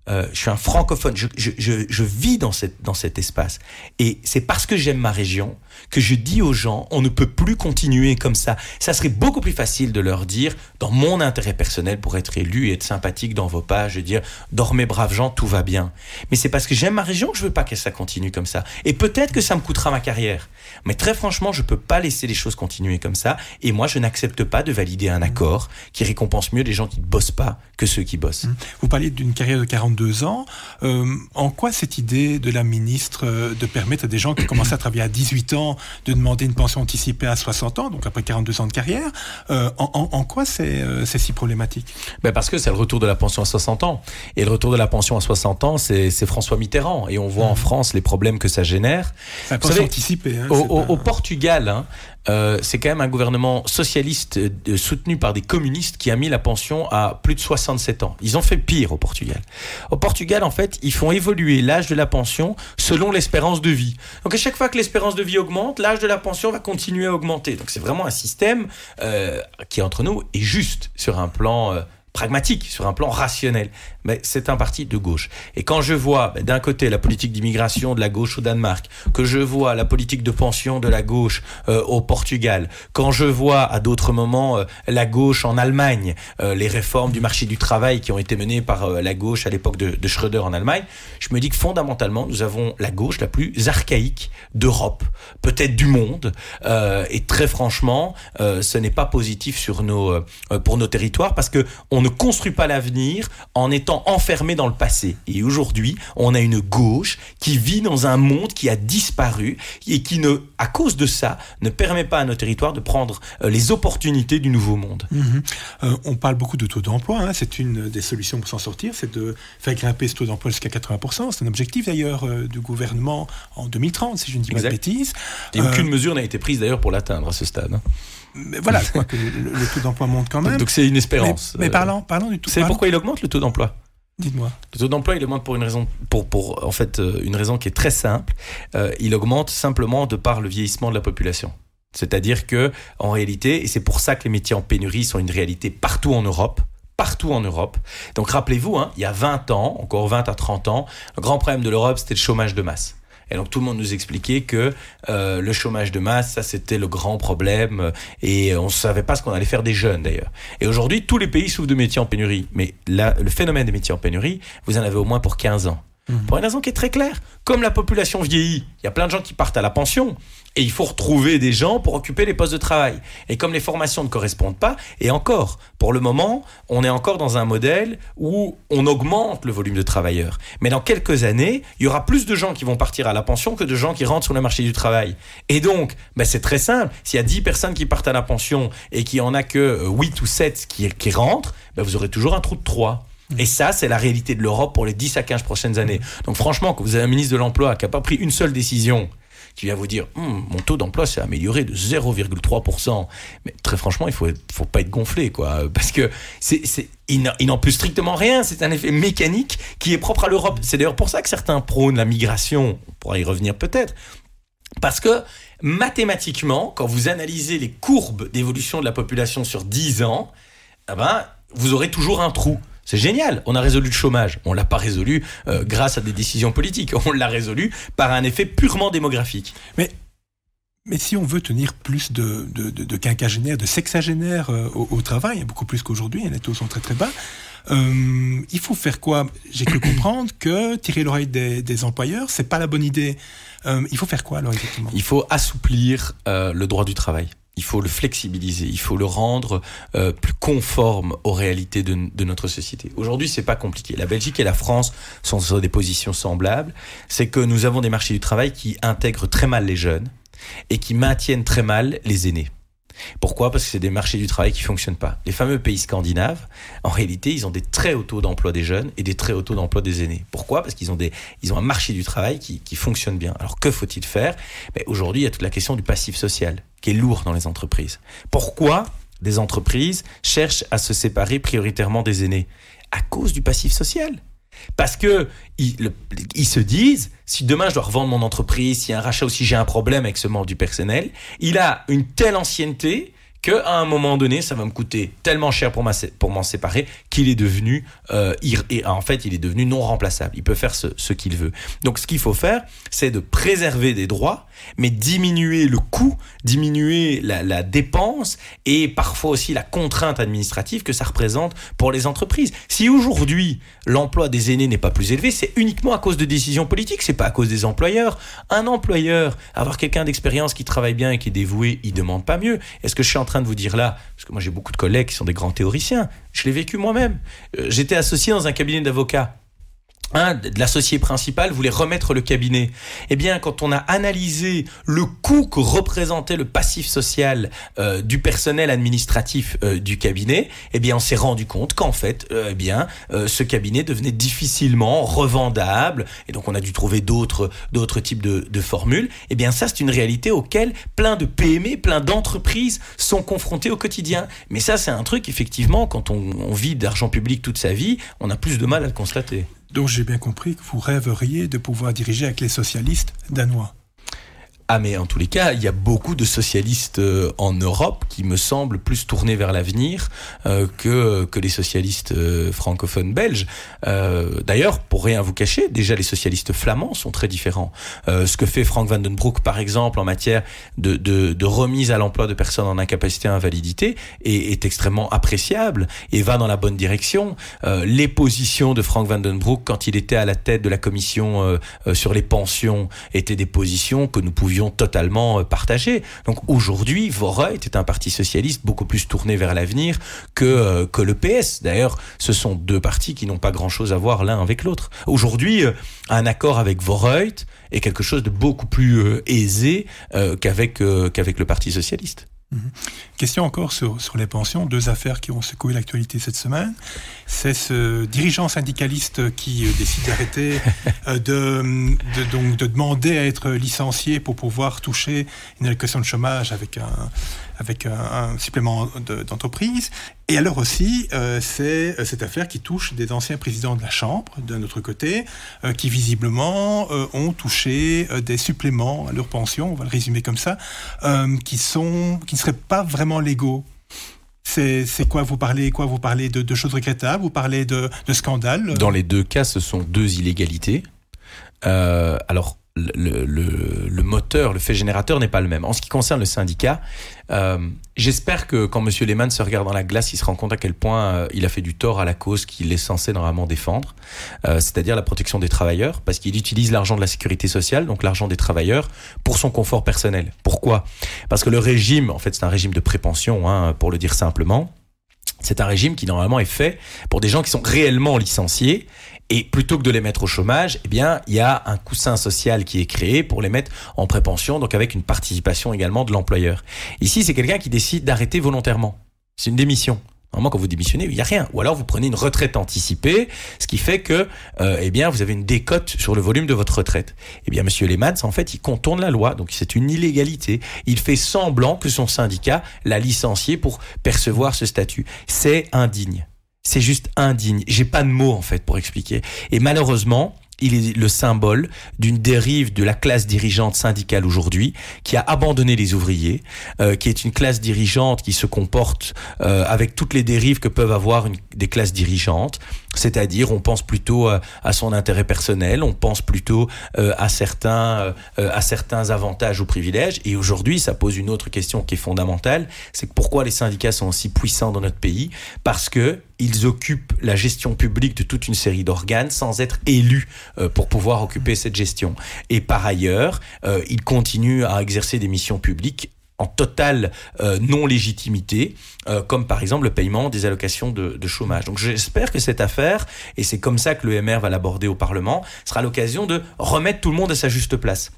euh, je suis un francophone, je, je, je, je, vis dans, cette, dans cet espace. Et c'est parce que j'aime ma région que je dis aux gens, on ne peut plus continuer comme ça. Ça serait beaucoup plus facile de leur dire, dans mon intérêt personnel, pour être élu et être sympathique dans vos pages, de dire, dormez braves gens, tout va bien. Mais c'est parce que j'aime ma région que je veux pas que ça continue comme ça. Et peut-être que ça me coûtera ma carrière. Mais très franchement, je peux pas laisser les choses continuer comme ça. Et moi, je n'accepte pas de valider un accord qui récompense mieux les gens qui ne bossent pas que ceux qui bossent. Vous parliez d'une carrière de 40 deux ans. Euh, en quoi cette idée de la ministre euh, de permettre à des gens qui commencent à travailler à 18 ans de demander une pension anticipée à 60 ans, donc après 42 ans de carrière, euh, en, quoi c'est si problématique? Ben Parce que c'est le retour de la pension à 60 ans. Et le retour de la pension à 60 ans, c'est François Mitterrand. Et on voit en mmh. France les problèmes que ça génère. La pension anticipée. Hein, au, Portugal, hein, euh, c'est quand même un gouvernement socialiste euh, soutenu par des communistes qui a mis la pension à plus de 67 ans. Ils ont fait pire au Portugal. Au Portugal, en fait, ils font évoluer l'âge de la pension selon l'espérance de vie. Donc à chaque fois que l'espérance de vie augmente, l'âge de la pension va continuer à augmenter. Donc c'est vraiment un système euh, qui, entre nous, est juste sur un plan pragmatique, sur un plan rationnel. Mais c'est un parti de gauche. Et quand je vois ben, d'un côté la politique d'immigration de la gauche au Danemark, que je vois la politique de pension de la gauche euh, au Portugal, quand je vois à d'autres moments euh, la gauche en Allemagne, euh, les réformes du marché du travail qui ont été menées par la gauche à l'époque de, de Schröder en Allemagne, je me dis que fondamentalement nous avons la gauche la plus archaïque d'Europe, peut-être du monde. et très franchement, ce n'est pas positif sur nos, pour nos territoires parce que on ne construit pas l'avenir en étant enfermé dans le passé. Et aujourd'hui, on a une gauche qui vit dans un monde qui a disparu et qui ne, à cause de ça, ne permet pas à nos territoires de prendre euh, les opportunités du nouveau monde. Mhm. Euh, on parle beaucoup de taux d'emploi. Hein. C'est une des solutions pour s'en sortir, c'est de faire grimper ce taux d'emploi jusqu'à 80%. C'est un objectif d'ailleurs euh, du gouvernement en 2030, si je ne dis pas de bêtises. Et aucune mesure n'a été prise d'ailleurs pour l'atteindre à ce stade. Hein. Mais voilà, je crois que le, taux d'emploi monte quand même. Donc c'est une espérance. Mais, parlons, parlons du taux. Vous savez pourquoi il augmente le taux d'emploi? Dites-moi. Le taux d'emploi, il augmente pour une raison, pour, pour en fait euh, une raison qui est très simple. Euh, il augmente simplement de par le vieillissement de la population. C'est-à-dire que, en réalité, et c'est pour ça que les métiers en pénurie sont une réalité partout en Europe, partout en Europe. Donc rappelez-vous, hein, il y a 20 ans, encore 20 à 30 ans, le grand problème de l'Europe, c'était le chômage de masse. Et donc tout le monde nous expliquait que euh, le chômage de masse, ça c'était le grand problème et on ne savait pas ce qu'on allait faire des jeunes d'ailleurs. Et aujourd'hui, tous les pays souffrent de métiers en pénurie. Mais là, le phénomène des métiers en pénurie, vous en avez au moins pour 15 ans. Mmh. Pour une raison qui est très claire. Comme la population vieillit, il y a plein de gens qui partent à la pension. Et il faut retrouver des gens pour occuper les postes de travail. Et comme les formations ne correspondent pas, et encore, pour le moment, on est encore dans un modèle où on augmente le volume de travailleurs. Mais dans quelques années, il y aura plus de gens qui vont partir à la pension que de gens qui rentrent sur le marché du travail. Et donc, ben c'est très simple. S'il y a 10 personnes qui partent à la pension et qu'il n'y en a que 8 ou 7 qui, qui rentrent, ben vous aurez toujours un trou de 3. Et ça, c'est la réalité de l'Europe pour les 10 à 15 prochaines années. Donc franchement, quand vous avez un ministre de l'Emploi qui n'a pas pris une seule décision qui vient vous dire hum, mon taux d'emploi s'est amélioré de 0,3%. Mais très franchement, il faut, faut pas être gonflé, quoi, <laughs> parce que c'est, il n'en peut strictement rien. C'est un effet mécanique qui est propre à l'Europe. C'est d'ailleurs pour ça que certains prônent la migration. On pourra y revenir peut-être. Parce que mathématiquement, quand vous analysez les courbes d'évolution de la population sur 10 ans, eh ben, vous aurez toujours un trou. C'est génial, on a résolu le chômage. On l'a pas résolu euh, grâce à des décisions politiques, on l'a résolu par un effet purement démographique. Mais mais si on veut tenir plus de, de, de, de quinquagénaires, de sexagénaires euh, au, travail, beaucoup plus qu'aujourd'hui, les taux sont très très bas, euh, il faut faire quoi? J'ai cru comprendre que tirer l'oreille des, des employeurs, c'est pas la bonne idée. Euh, il faut faire quoi alors exactement? Il faut assouplir le droit du travail. Il faut le flexibiliser, il faut le rendre euh, plus conforme aux réalités de, de notre société. Aujourd'hui, c'est pas compliqué. La Belgique et la France sont sur des positions semblables. C'est que nous avons des marchés du travail qui intègrent très mal les jeunes et qui maintiennent très mal les aînés. Pourquoi? Parce que c'est des marchés du travail qui fonctionnent pas. Les fameux pays scandinaves, en réalité, ils ont des très hauts taux d'emploi des jeunes et des très hauts taux d'emploi des aînés. Pourquoi? Parce qu'ils ont ont un marché du travail qui, qui fonctionne bien. Alors que faut-il faire? Mais aujourd'hui, il y a toute la question du passif social qui est lourd dans les entreprises. Pourquoi des entreprises cherchent à se séparer prioritairement des aînés? À cause du passif social. Parce que ils, se disent, si demain je dois revendre mon entreprise, s'il y a un rachat ou si j'ai un problème avec ce membre du personnel, il a une telle ancienneté qu'à un moment donné, ça va me coûter tellement cher pour m'en séparer qu'il est devenu, euh, et en fait, il est devenu non remplaçable. Il peut faire ce qu'il veut. Donc, ce qu'il faut faire, c'est de préserver des droits, mais diminuer le coût, diminuer la, dépense et parfois aussi la contrainte administrative que ça représente pour les entreprises. Si aujourd'hui l'emploi des aînés n'est pas plus élevé, c'est uniquement à cause de décisions politiques, c'est pas à cause des employeurs. Un employeur, avoir quelqu'un d'expérience qui travaille bien et qui est dévoué, il demande pas mieux. Est-ce que je suis en train de vous dire là, parce que moi j'ai beaucoup de collègues qui sont des grands théoriciens, je l'ai vécu moi-même. Euh, j'étais associé dans un cabinet d'avocats un de l'associé principal voulait remettre le cabinet. Eh bien, quand on a analysé le coût que représentait le passif social euh, du personnel administratif euh, du cabinet, eh bien, on s'est rendu compte qu'en fait, euh, eh bien, ce cabinet devenait difficilement revendable, et donc on a dû trouver d'autres d'autres types de, formules. Eh bien, ça, c'est une réalité auquel plein de PME, plein d'entreprises sont confrontées au quotidien. Mais ça, c'est un truc effectivement, quand on vit d'argent public toute sa vie, on a plus de mal à le constater. Donc j'ai bien compris que vous rêveriez de pouvoir diriger avec les socialistes danois. Ah mais en tous les cas, il y a beaucoup de socialistes euh, en Europe qui me semblent plus tournés vers l'avenir euh, que que les socialistes euh, francophones belges. D'ailleurs, pour rien vous cacher, déjà les socialistes flamands sont très différents. Ce que fait Frank Van den Broek, par exemple, en matière de, de, de remise à l'emploi de personnes en incapacité à invalidité, est, est, extrêmement appréciable et va dans la bonne direction. Les positions de Frank Van den Broek, quand il était à la tête de la commission sur les pensions, étaient des positions que nous pouvions totalement euh, partagé. Donc aujourd'hui, Voreut est un parti socialiste beaucoup plus tourné vers l'avenir que, euh, que le PS. D'ailleurs, ce sont deux partis qui n'ont pas grand-chose à voir l'un avec l'autre. Aujourd'hui, euh, un accord avec Voreut est quelque chose de beaucoup plus aisé qu'avec qu'avec le Parti socialiste. Mmh. Question encore sur, sur les pensions, deux affaires qui ont secoué l'actualité cette semaine. C'est ce dirigeant syndicaliste qui euh, décide d'arrêter, <laughs> euh, de, de, donc, de demander à être licencié pour pouvoir toucher une allocation de chômage avec un, avec un, un supplément d'entreprise. Et alors aussi, euh, c'est euh, cette affaire qui touche des anciens présidents de la Chambre, d'un autre côté, euh, qui visiblement ont touché des suppléments à leur pension, on va le résumer comme ça, qui, sont, qui ne seraient pas vraiment légaux. C'est quoi Vous parlez quoi Vous parlez de, de choses regrettables? Vous parlez de, de scandales? Dans les deux cas, ce sont deux illégalités. Alors, le, le, le, moteur, le fait générateur n'est pas le même. En ce qui concerne le syndicat, euh, j'espère que quand Monsieur Lehmann se regarde dans la glace, il se rend compte à quel point euh, il a fait du tort à la cause qu'il est censé normalement défendre, euh, c'est-à-dire la protection des travailleurs, parce qu'il utilise l'argent de la sécurité sociale, donc l'argent des travailleurs, pour son confort personnel. Pourquoi? Parce que le régime, en fait, c'est un régime de prépension, hein, pour le dire simplement. C'est un régime qui normalement est fait pour des gens qui sont réellement licenciés et plutôt que de les mettre au chômage, eh bien, il y a un coussin social qui est créé pour les mettre en prépension, donc avec une participation également de l'employeur. Ici, c'est quelqu'un qui décide d'arrêter volontairement. C'est une démission. Normalement, quand vous démissionnez, il n'y a rien. Ou alors vous prenez une retraite anticipée, ce qui fait que, euh, eh bien, vous avez une décote sur le volume de votre retraite. Eh bien, Monsieur Lemans, en fait, il contourne la loi, donc c'est une illégalité. Il fait semblant que son syndicat l'a licencié pour percevoir ce statut. C'est indigne. C'est juste indigne. J'ai pas de mots en fait pour expliquer. Et malheureusement, il est le symbole d'une dérive de la classe dirigeante syndicale aujourd'hui, qui a abandonné les ouvriers, euh, qui est une classe dirigeante qui se comporte euh, avec toutes les dérives que peuvent avoir des classes dirigeantes, c'est-à-dire on pense plutôt à, à, son intérêt personnel, on pense plutôt euh, à certains euh, à certains avantages ou privilèges. Et aujourd'hui, ça pose une autre question qui est fondamentale, c'est pourquoi les syndicats sont aussi puissants dans notre pays? Parce que ils occupent la gestion publique de toute une série d'organes sans être élus euh, pour pouvoir occuper cette gestion. Et par ailleurs, euh, ils continuent à exercer des missions publiques en totale euh, non-légitimité, euh, comme par exemple le paiement des allocations de, chômage. Donc j'espère que cette affaire, et c'est comme ça que l'EMR va l'aborder au Parlement, sera l'occasion de remettre tout le monde à sa juste place.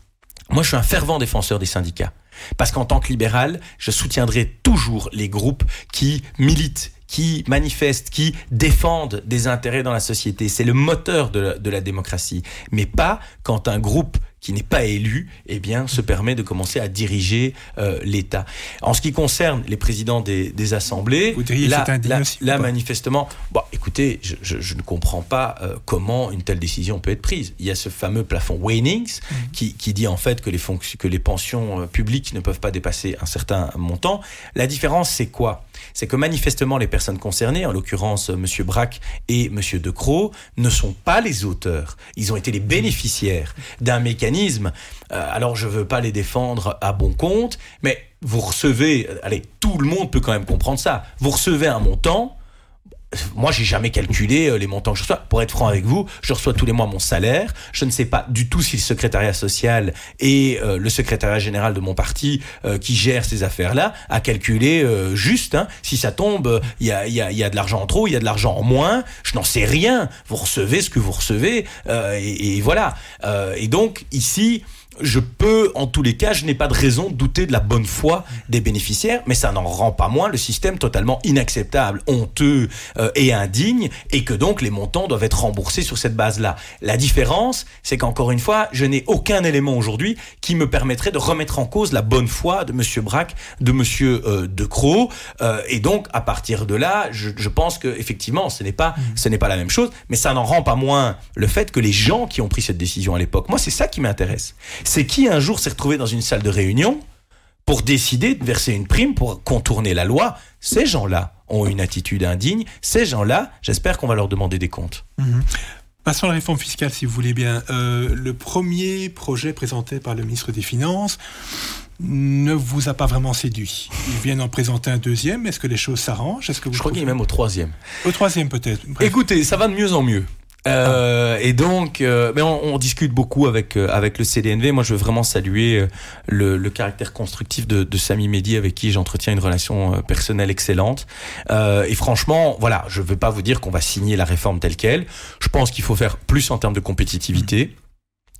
Moi, je suis un fervent défenseur des syndicats. Parce qu'en tant que libéral, je soutiendrai toujours les groupes qui militent qui manifestent, qui défendent des intérêts dans la société. C'est le moteur de la, démocratie. Mais pas quand un groupe qui n'est pas élu, eh bien, se permet de commencer à diriger euh, l'État. En ce qui concerne les présidents des, des assemblées, Vous diriez là, là, aussi, là manifestement, bon, écoutez, je, je, je ne comprends pas euh, comment une telle décision peut être prise. Il y a ce fameux plafond Wainings mmh. qui, qui, dit en fait que les, que les pensions euh, publiques ne peuvent pas dépasser un certain montant. La différence, c'est quoi? C'est que manifestement, les personnes concernées, en l'occurrence M. Braque et M. Decroix, ne sont pas les auteurs. Ils ont été les bénéficiaires d'un mécanisme euh, alors je veux pas les défendre à bon compte, mais vous recevez, allez, tout le monde peut quand même comprendre ça. Vous recevez un montant. Moi, j'ai jamais calculé les montants que je reçois. Pour être franc avec vous, je reçois tous les mois mon salaire. Je ne sais pas du tout si le secrétariat social et euh, le secrétariat général de mon parti euh, qui gère ces affaires-là a calculé euh, juste. Hein, si ça tombe, il y a, y, a, y a de l'argent en trop, il y a de l'argent en moins. Je n'en sais rien. Vous recevez ce que vous recevez et, et, voilà. et donc ici je peux, en tous les cas, je n'ai pas de raison de douter de la bonne foi des bénéficiaires, mais ça n'en rend pas moins le système totalement inacceptable, honteux euh, et indigne, et que donc les montants doivent être remboursés sur cette base-là. La différence, c'est qu'encore une fois, je n'ai aucun élément aujourd'hui qui me permettrait de remettre en cause la bonne foi de Monsieur Braque, de Monsieur euh, De euh, et donc à partir de là, je, je pense que effectivement, ce n'est pas, ce n'est pas la même chose, mais ça n'en rend pas moins le fait que les gens qui ont pris cette décision à l'époque, moi, c'est ça qui m'intéresse c'est qui un jour s'est retrouvé dans une salle de réunion pour décider de verser une prime pour contourner la loi? Ces gens-là ont une attitude indigne. Ces gens-là, j'espère qu'on va leur demander des comptes. Mmh. Passons à la réforme fiscale, si vous voulez bien. Euh, le premier projet présenté par le ministre des Finances ne vous a pas vraiment séduit. Ils viennent en présenter un deuxième. Est-ce que les choses s'arrangent? Est-ce que vous Je crois qu'il est même au troisième. Au troisième peut-être. Écoutez, ça va de mieux en mieux. Euh, et donc, euh, mais on, on, discute beaucoup avec euh, avec le CDNV. Moi, je veux vraiment saluer euh, le, le caractère constructif de, de Samy Mehdi, avec qui j'entretiens une relation euh, personnelle excellente. et franchement, voilà, je veux pas vous dire qu'on va signer la réforme telle quelle. Je pense qu'il faut faire plus en termes de compétitivité.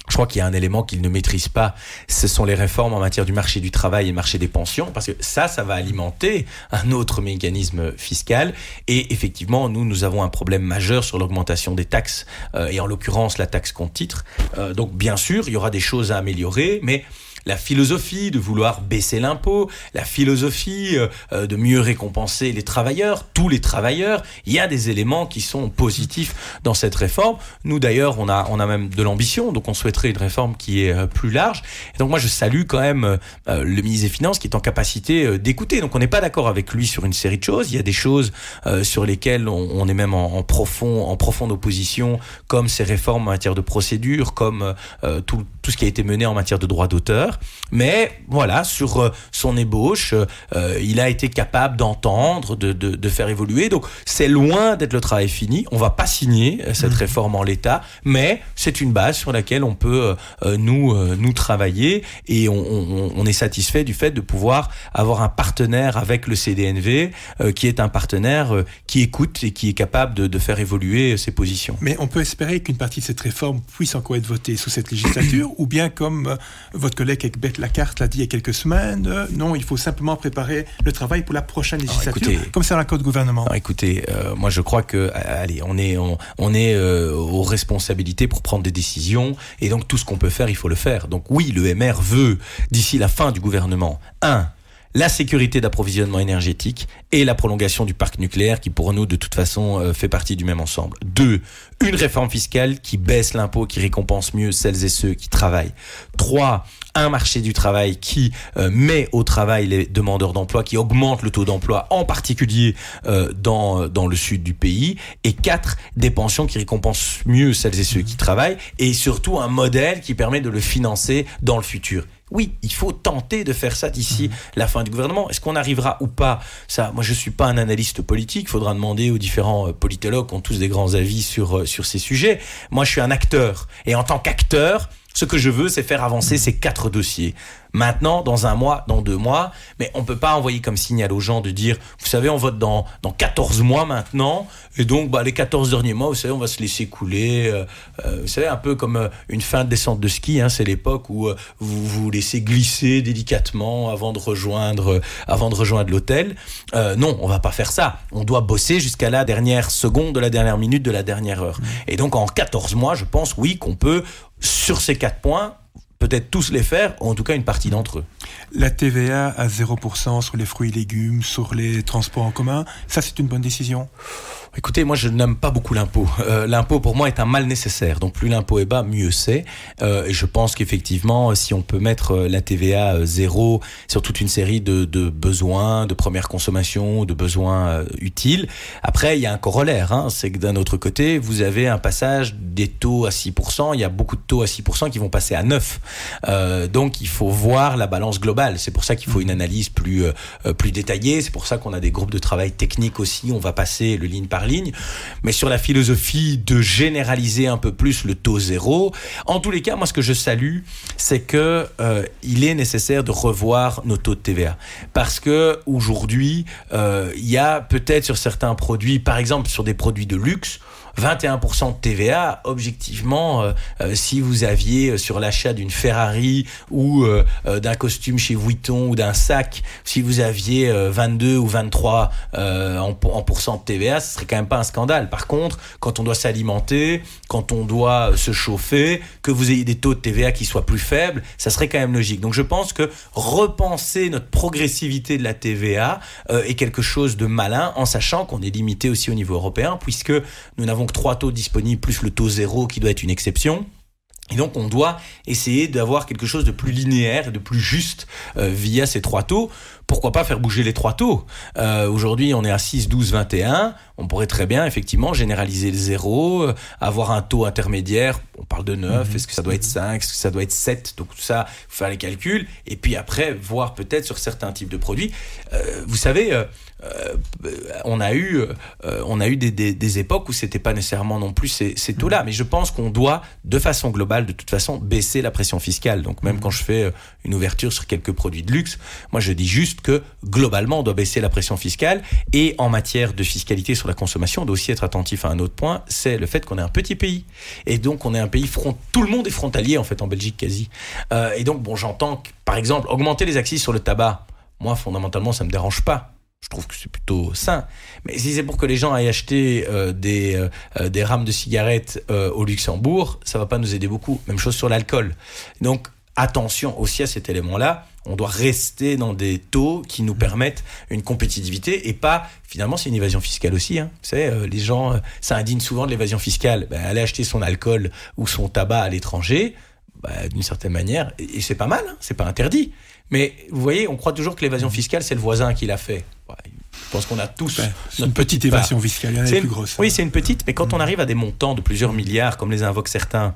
Je crois qu'il y a un élément qu'ils ne maîtrisent pas, ce sont les réformes en matière du marché du travail et marché des pensions, parce que ça, ça va alimenter un autre mécanisme fiscal. Et effectivement, nous, nous avons un problème majeur sur l'augmentation des taxes, euh, et en l'occurrence la taxe compte titre. Euh, donc, bien sûr, il y aura des choses à améliorer, mais la philosophie de vouloir baisser l'impôt, la philosophie euh, de mieux récompenser les travailleurs, tous les travailleurs. Il y a des éléments qui sont positifs dans cette réforme. Nous d'ailleurs, on a on a même de l'ambition, donc on souhaiterait une réforme qui est euh, plus large. Et donc moi, je salue quand même euh, le ministre des Finances qui est en capacité euh, d'écouter. Donc on n'est pas d'accord avec lui sur une série de choses. Il y a des choses euh, sur lesquelles on, on est même en, profond en profonde opposition, comme ces réformes en matière de procédure, comme euh, tout tout ce qui a été mené en matière de droit d'auteur. Mais voilà, sur euh, son ébauche, euh, il a été capable d'entendre, de, de, de, faire évoluer. Donc c'est loin d'être le travail fini. On va pas signer euh, cette mmh. réforme en l'état, mais c'est une base sur laquelle on peut euh, nous euh, nous travailler et on, on, on, est satisfait du fait de pouvoir avoir un partenaire avec le CDNV qui est un partenaire qui écoute et qui est capable de, de faire évoluer ses positions. Mais on peut espérer qu'une partie de cette réforme puisse encore être votée sous cette législature <coughs> ou bien comme votre collègue Ekbet Lacarte l'a dit il y a quelques semaines. Euh, non, il faut simplement préparer le travail pour la prochaine législature, comme c'est un code gouvernement. écoutez, euh, moi je crois que, allez, on est, on, est aux responsabilités pour prendre des décisions, et donc tout ce qu'on peut faire, il faut le faire. Donc oui, le MR veut, d'ici la fin du gouvernement, un, la sécurité d'approvisionnement énergétique et la prolongation du parc nucléaire qui pour nous de toute façon euh, fait partie du même ensemble. Deux, une réforme fiscale qui baisse l'impôt, qui récompense mieux celles et ceux qui travaillent. Trois, un marché du travail qui euh, met au travail les demandeurs d'emploi, qui augmente le taux d'emploi, en particulier euh, dans, dans le sud du pays. Et quatre, des pensions qui récompensent mieux celles et ceux qui travaillent. Et surtout un modèle qui permet de le financer dans le futur. Oui, il faut tenter de faire ça d'ici mhm. la fin du gouvernement. Est-ce qu'on arrivera ou pas? Ça, moi, je suis pas un analyste politique. Il faudra demander aux différents euh, politologues qui ont tous des grands avis sur euh, sur ces sujets. Moi, je suis un acteur, et en tant qu'acteur, ce que je veux, c'est faire avancer ces quatre dossiers. Maintenant, dans un mois, dans deux mois, mais on peut pas envoyer comme signal aux gens de dire, vous savez, on vote dans, dans 14 mois maintenant, et donc bah, les 14 derniers mois, vous savez, on va se laisser couler. Euh, euh, vous savez, un peu comme euh, une fin de descente de ski, hein, c'est l'époque où vous vous laissez glisser délicatement avant de rejoindre, avant de rejoindre l'hôtel. non, on va pas faire ça. On doit bosser jusqu'à la dernière seconde de la dernière minute de la dernière heure. Mmh. Et donc en 14 mois, je pense, oui, qu'on peut sur ces quatre points, peut-être tous les faire, ou en tout cas une partie d'entre eux. La TVA à 0% sur les fruits et légumes, sur les transports en commun, ça c'est une bonne décision? Écoutez, moi je n'aime pas beaucoup l'impôt. Euh, l'impôt pour moi est un mal nécessaire. Donc plus l'impôt est bas, mieux c'est. Euh, et je pense qu'effectivement, si on peut mettre euh, la TVA zéro sur toute une série de, de besoins, de première consommation, de besoins utiles, après il y a un corollaire. Hein, c'est que d'un autre côté, vous avez un passage des taux à 6%. Il y a beaucoup de taux à 6% qui vont passer à 9. donc il faut voir la balance globale. C'est pour ça qu'il faut une analyse plus plus détaillée. C'est pour ça qu'on a des groupes de travail techniques aussi. On va passer le ligne par ligne, mais sur la philosophie de généraliser un peu plus le taux zéro. En tous les cas, moi, ce que je salue, c'est que euh, il est nécessaire de revoir nos taux de TVA, parce que aujourd'hui, euh, il y a peut-être sur certains produits, par exemple sur des produits de luxe, 21% de TVA, objectivement, euh, euh, si vous aviez euh, sur l'achat d'une Ferrari ou d'un costume chez Vuitton ou d'un sac, si vous aviez 22 ou 23 en, en de TVA, ce serait quand même pas un scandale. Par contre, quand on doit s'alimenter, quand on doit se chauffer, que vous ayez des taux de TVA qui soient plus faibles, ça serait quand même logique. Donc je pense que repenser notre progressivité de la TVA est quelque chose de malin en sachant qu'on est limité aussi au niveau européen puisque nous n'avons donc trois taux disponibles plus le taux zéro qui doit être une exception. Et donc on doit essayer d'avoir quelque chose de plus linéaire et de plus juste euh, via ces trois taux. Pourquoi pas faire bouger les trois taux? Euh, Aujourd'hui on est à 6, 12, 21. On pourrait très bien effectivement généraliser le zéro, euh, avoir un taux intermédiaire. On parle de 9, mhm. est-ce que ça doit être 5, est-ce que ça doit être 7 Donc tout ça, faire les calculs. Et puis après voir peut-être sur certains types de produits. vous savez on a eu, euh, on a eu des, époques où c'était pas nécessairement non plus ces, ces taux-là. Mm. Mais je pense qu'on doit, de façon globale, de toute façon, baisser la pression fiscale. Donc même mm. quand je fais euh, une ouverture sur quelques produits de luxe, moi je dis juste que globalement, on doit baisser la pression fiscale. Et en matière de fiscalité sur la consommation, on doit aussi être attentif à un autre point, c'est le fait qu'on est un petit pays. Et donc on est un pays front, tout le monde est frontalier en fait en Belgique quasi. et donc bon, j'entends que, par exemple, augmenter les axes sur le tabac. Moi, fondamentalement, ça me dérange pas je trouve que c'est plutôt sain. Mais si c'est pour que les gens aillent acheter euh, des, euh, euh, des rames de cigarettes au Luxembourg, ça va pas nous aider beaucoup. Même chose sur l'alcool. Donc attention aussi à cet élément-là. On doit rester dans des taux qui nous permettent une compétitivité et pas, finalement, c'est une évasion fiscale aussi. Hein. Vous savez, les gens, ça indigne souvent de l'évasion fiscale. Ben, aller acheter son alcool ou son tabac à l'étranger, ben, d'une certaine manière, et, c'est pas mal, hein, c'est pas interdit. Mais vous voyez, on croit toujours que l'évasion fiscale, c'est le voisin qui l'a fait. Je pense qu'on a tous. une petite évasion fiscale, il y en a plus grosse. Oui, c'est une petite, mais quand on arrive à des montants de plusieurs milliards, comme les invoquent certains,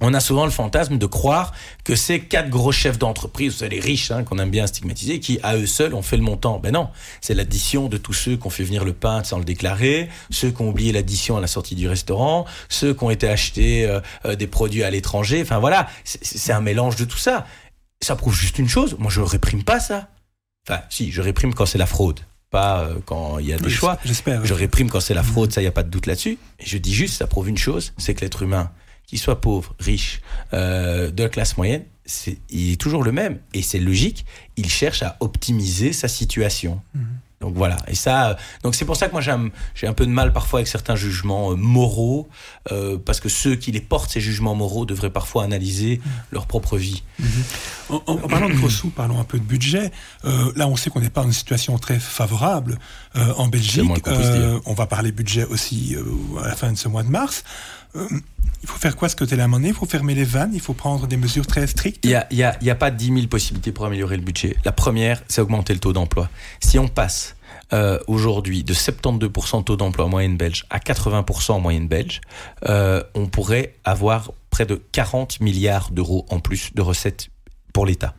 on a souvent le fantasme de croire que ces quatre gros chefs d'entreprise, c'est les riches hein, qu'on aime bien stigmatiser, qui à eux seuls ont fait le montant. Ben non, c'est l'addition de tous ceux qui ont fait venir le pain sans le déclarer, ceux qui ont oublié l'addition à la sortie du restaurant, ceux qui ont été achetés euh, euh, des produits à l'étranger. Enfin voilà, c'est un mélange de tout ça ça prouve juste une chose. Moi, je réprime pas ça. Enfin, si, je réprime quand c'est la fraude, pas euh, quand il y a des choix. J'espère. Je réprime quand c'est la fraude, ça, il n'y a pas de doute là-dessus. Et je dis juste, ça prouve une chose, c'est que l'être humain, qu'il soit pauvre, riche, euh, de classe moyenne, il est toujours le même. Et c'est logique, il cherche à optimiser sa situation. Mhm. Donc voilà, et ça, euh, donc c'est pour ça que moi j'ai un peu de mal parfois avec certains jugements euh, moraux, euh, parce que ceux qui les portent ces jugements moraux devraient parfois analyser leur propre vie. En, en- en parlant de gros sous, parlons un peu de budget. Euh, là, on sait qu'on n'est pas dans une situation très favorable euh, en Belgique. dire. on va parler budget aussi euh, à la fin de ce mois de mars. Il faut faire quoi ce côté-là à Il faut fermer les vannes, il faut prendre des mesures très strictes? Il n'y a, y a, pas 10 000 possibilités pour améliorer le budget. La première, c'est augmenter le taux d'emploi. Si on passe euh, aujourd'hui de 72% de taux d'emploi en moyenne belge à 80% en moyenne belge, euh, on pourrait avoir près de 40 milliards d'euros en plus de recettes pour l'État.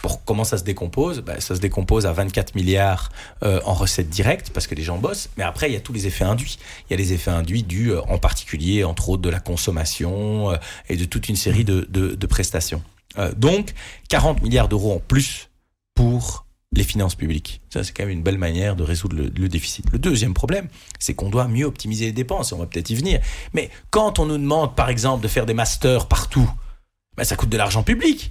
Pour comment ça se décompose Ben, Ça se décompose à 24 milliards euh, en recettes directes parce que les gens bossent, mais après il y a tous les effets induits. Il y a les effets induits dus euh, en particulier, entre autres, de la consommation euh, et de toute une série de, de, prestations. Donc 40 milliards d'euros en plus pour les finances publiques. Ça, c'est quand même une belle manière de résoudre le, le déficit. Le deuxième problème, c'est qu'on doit mieux optimiser les dépenses, et on va peut-être y venir. Mais quand on nous demande, par exemple, de faire des masters partout, ben, ça coûte de l'argent public.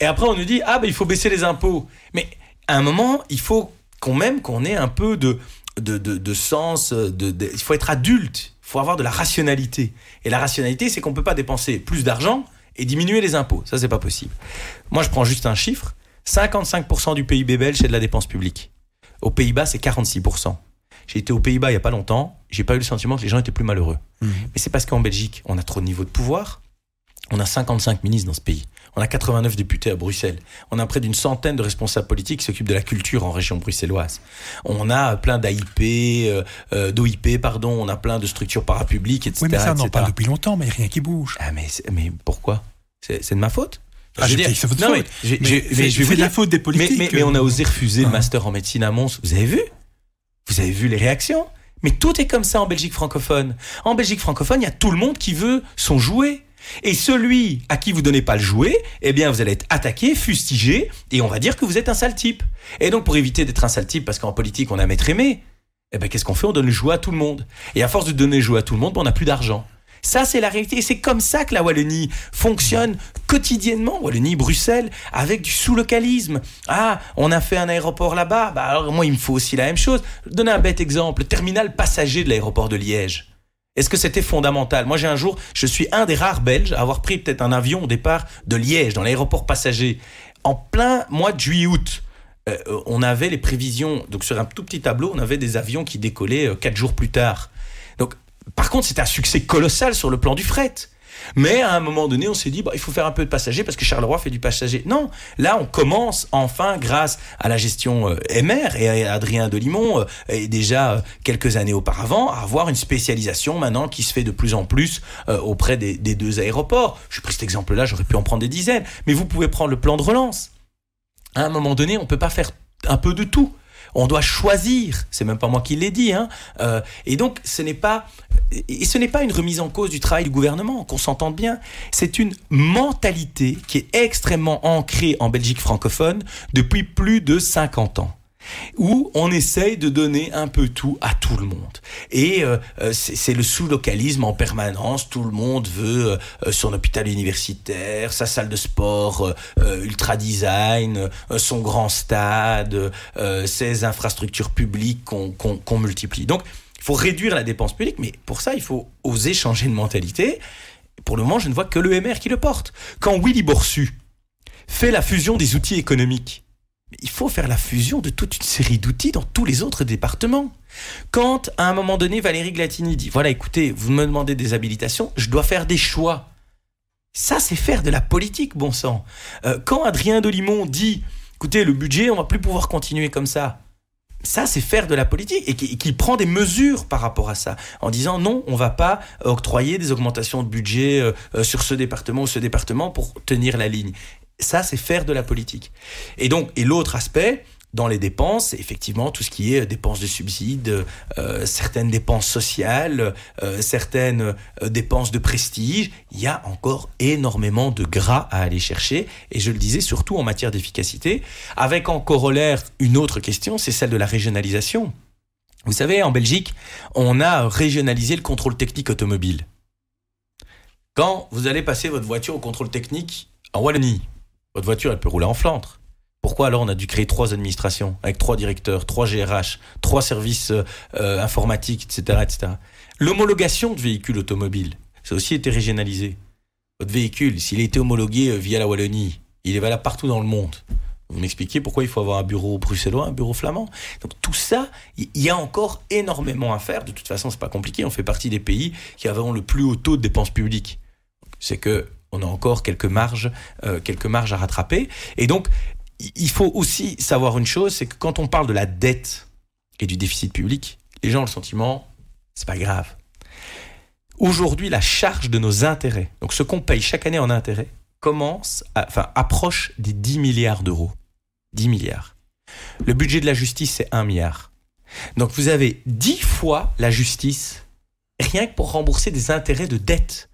Et après, on nous dit, ah, ben, il faut baisser les impôts. Mais à un moment, il faut quand même qu'on ait un peu de, de, de, de sens, de, il faut être adulte, il faut avoir de la rationalité. Et la rationalité, c'est qu'on ne peut pas dépenser plus d'argent et diminuer les impôts. Ça, c'est pas possible. Moi, je prends juste un chiffre. 55% du PIB belge, c'est de la dépense publique. Aux Pays-Bas, c'est 46%. J'ai été aux Pays-Bas il y a pas longtemps, j'ai pas eu le sentiment que les gens étaient plus malheureux. Mais c'est parce qu'en Belgique, on a trop de niveau de pouvoir. On a 55 ministres dans ce pays. On a 89 députés à Bruxelles. On a près d'une centaine de responsables politiques qui s'occupent de la culture en région bruxelloise. On a plein d'AIP, euh, euh, d'OIP, pardon. On a plein de structures parapubliques, etc. Oui, mais ça, on en parle depuis longtemps, mais rien qui bouge. Ah, mais, mais pourquoi? C'est, de ma faute? Ah, je dis que c'est votre non, faute. mais, je vais de la faute des politiques. mais- mais on a osé refuser le Ah. master en médecine à Mons. Vous avez vu? Vous avez vu les réactions? Mais tout est comme ça en Belgique francophone. En Belgique francophone, il y a tout le monde qui veut son jouet. Et celui à qui vous donnez pas le jouet, eh bien, vous allez être attaqué, fustigé, et on va dire que vous êtes un sale type. Et donc, pour éviter d'être un sale type, parce qu'en politique, on a maître aimé, eh ben, qu'est-ce qu'on fait? On donne le jouet à tout le monde. Et à force de donner le jouet à tout le monde, ben, on n'a plus d'argent. Ça, c'est la réalité. Et c'est comme ça que la Wallonie fonctionne quotidiennement. Wallonie, Bruxelles, avec du sous-localisme. Ah, on a fait un aéroport là-bas. Bah, alors, moi, il me faut aussi la même chose. Donner un bête exemple. Le terminal passager de l'aéroport de Liège. Est-ce que c'était fondamental? Moi, j'ai un jour, je suis un des rares Belges à avoir pris peut-être un avion au départ de Liège, dans l'aéroport passager, en plein mois de juillet-août. Euh, on avait les prévisions, donc sur un tout petit tableau, on avait des avions qui décollaient euh, quatre jours plus tard. Donc, par contre, c'était un succès colossal sur le plan du fret. Mais à un moment donné, on s'est dit, bah, il faut faire un peu de passagers parce que Charleroi fait du passager. Non, là, on commence enfin, grâce à la gestion euh, MR et à Adrien Delimont, euh, et déjà euh, quelques années auparavant, à avoir une spécialisation maintenant qui se fait de plus en plus euh, auprès des, deux aéroports. Je pris cet exemple-là, j'aurais pu en prendre des dizaines. Mais vous pouvez prendre le plan de relance. À un moment donné, on peut pas faire un peu de tout. On doit choisir. C'est même pas moi qui l'ai dit. Hein. Euh, et donc, ce n'est pas et ce n'est pas une remise en cause du travail du gouvernement, qu'on s'entende bien. C'est une mentalité qui est extrêmement ancrée en Belgique francophone depuis plus de 50 ans où on essaye de donner un peu tout à tout le monde. Et euh, euh, c'est le sous-localisme en permanence. Tout le monde veut euh, son hôpital universitaire, sa salle de sport ultra design, euh, son grand stade, ses infrastructures publiques qu'on multiplie. Donc, il faut réduire la dépense publique, mais pour ça, il faut oser changer de mentalité. Pour le moment, je ne vois que le MR qui le porte. Quand Willy Borsu fait la fusion des outils économiques, il faut faire la fusion de toute une série d'outils dans tous les autres départements. Quand, à un moment donné, Valérie Glatini dit, voilà, écoutez, vous me demandez des habilitations, je dois faire des choix. Ça, c'est faire de la politique, bon sang. Euh, quand Adrien Delimont dit, écoutez, le budget, on va plus pouvoir continuer comme ça. Ça, c'est faire de la politique et qui, qui prend des mesures par rapport à ça, en disant non, on va pas octroyer des augmentations de budget euh, euh, sur ce département ou ce département pour tenir la ligne. Ça, c'est faire de la politique. Et donc, et l'autre aspect, dans les dépenses, effectivement tout ce qui est dépenses de subsides, euh, certaines dépenses sociales, euh, certaines euh, dépenses de prestige. Il y a encore énormément de gras à aller chercher. Et je le disais surtout en matière d'efficacité, avec en corollaire une autre question, c'est celle de la régionalisation. Vous savez, en Belgique, on a régionalisé le contrôle technique automobile. Quand vous allez passer votre voiture au contrôle technique en Wallonie, Votre voiture, elle peut rouler en Flandre. Pourquoi alors on a dû créer trois administrations avec trois directeurs, trois GRH, trois services euh, informatiques, etc., etc. L'homologation de véhicules automobiles, ça a aussi été régionalisé. Votre véhicule, s'il a été homologué euh, via la Wallonie, il est valable partout dans le monde. Vous m'expliquez pourquoi il faut avoir un bureau bruxellois, un bureau flamand? Donc tout ça, il y a encore énormément à faire. De toute façon, c'est pas compliqué. On fait partie des pays qui avons le plus haut taux de dépenses publiques. C'est que on a encore quelques marges, euh, quelques marges à rattraper. Et donc, il faut aussi savoir une chose, c'est que quand on parle de la dette et du déficit public, les gens ont le sentiment, c'est pas grave. Aujourd'hui, la charge de nos intérêts, donc ce qu'on paye chaque année en intérêts, commence, enfin, approche des 10 milliards d'euros. 10 milliards. Le budget de la justice, c'est 1 milliard. Donc vous avez 10 fois la justice, rien que pour rembourser des intérêts de dette.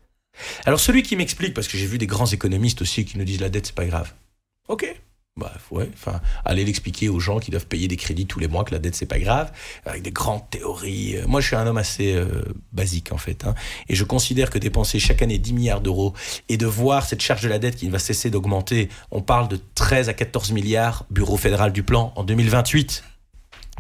Alors celui qui m'explique, parce que j'ai vu des grands économistes aussi qui nous disent la dette, c'est pas grave. Ok, bah, ouais, enfin, aller l'expliquer aux gens qui doivent payer des crédits tous les mois que la dette c'est pas grave, avec des grandes théories. Euh, moi, je suis un homme assez euh, basique en fait, hein, et je considère que dépenser chaque année 10 milliards d'euros et de voir cette charge de la dette qui ne va cesser d'augmenter, on parle de 13 à 14 milliards, Bureau fédéral du plan en 2028.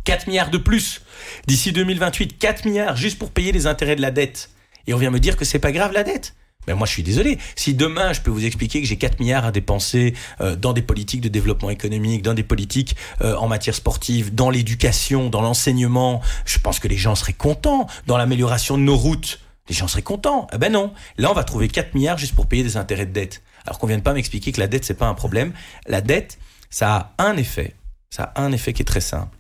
4 milliards de plus d'ici 2028, 4 milliards juste pour payer les intérêts de la dette. Et on vient me dire que c'est pas grave la dette. Mais moi, je suis désolé. Si demain, je peux vous expliquer que j'ai 4 milliards à dépenser euh, dans des politiques de développement économique, dans des politiques euh, en matière sportive, dans l'éducation, dans l'enseignement, je pense que les gens seraient contents. Dans l'amélioration de nos routes, les gens seraient contents. Eh ben non. Là, on va trouver 4 milliards juste pour payer des intérêts de dette. Alors qu'on vienne pas m'expliquer que la dette, c'est pas un problème. La dette, ça a un effet. Ça a un effet qui est très simple.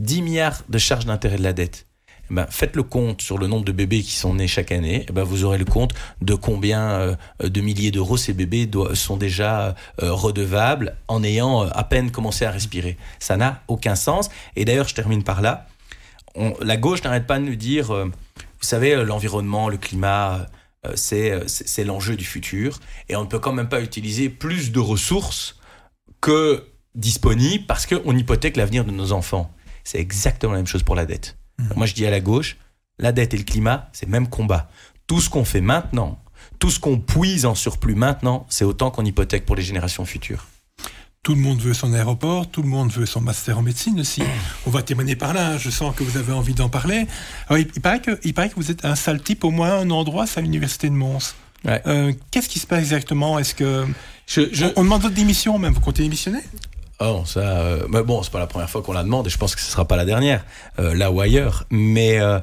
10 milliards de charges d'intérêt de la dette. Ben, faites le compte sur le nombre de bébés qui sont nés chaque année, eh ben, vous aurez le compte de combien euh, de milliers d'euros ces bébés sont déjà euh, redevables en ayant euh, à peine commencé à respirer. Ça n'a aucun sens. Et d'ailleurs, je termine par là. la gauche n'arrête pas de nous dire, vous savez, l'environnement, le climat, c'est l'enjeu du futur. Et on ne peut quand même pas utiliser plus de ressources que disponibles parce qu'on hypothèque l'avenir de nos enfants. C'est exactement la même chose pour la dette. Mhm. Moi, je dis à la gauche, la dette et le climat, c'est le même combat. Tout ce qu'on fait maintenant, tout ce qu'on puise en surplus maintenant, c'est autant qu'on hypothèque pour les générations futures. Tout le monde veut son aéroport, tout le monde veut son master en médecine aussi. On va témoigner par là, je sens que vous avez envie d'en parler. il, paraît que, il paraît que vous êtes un sale type, au moins un endroit, c'est à l'université de Mons. Euh, qu'est-ce qui se passe exactement? Est-ce que On, demande votre démission même, vous comptez démissionner? Oh, ça. Euh, mais bon, c'est pas la première fois qu'on la demande et je pense que ce sera pas la dernière, euh, là ou ailleurs. Mais euh,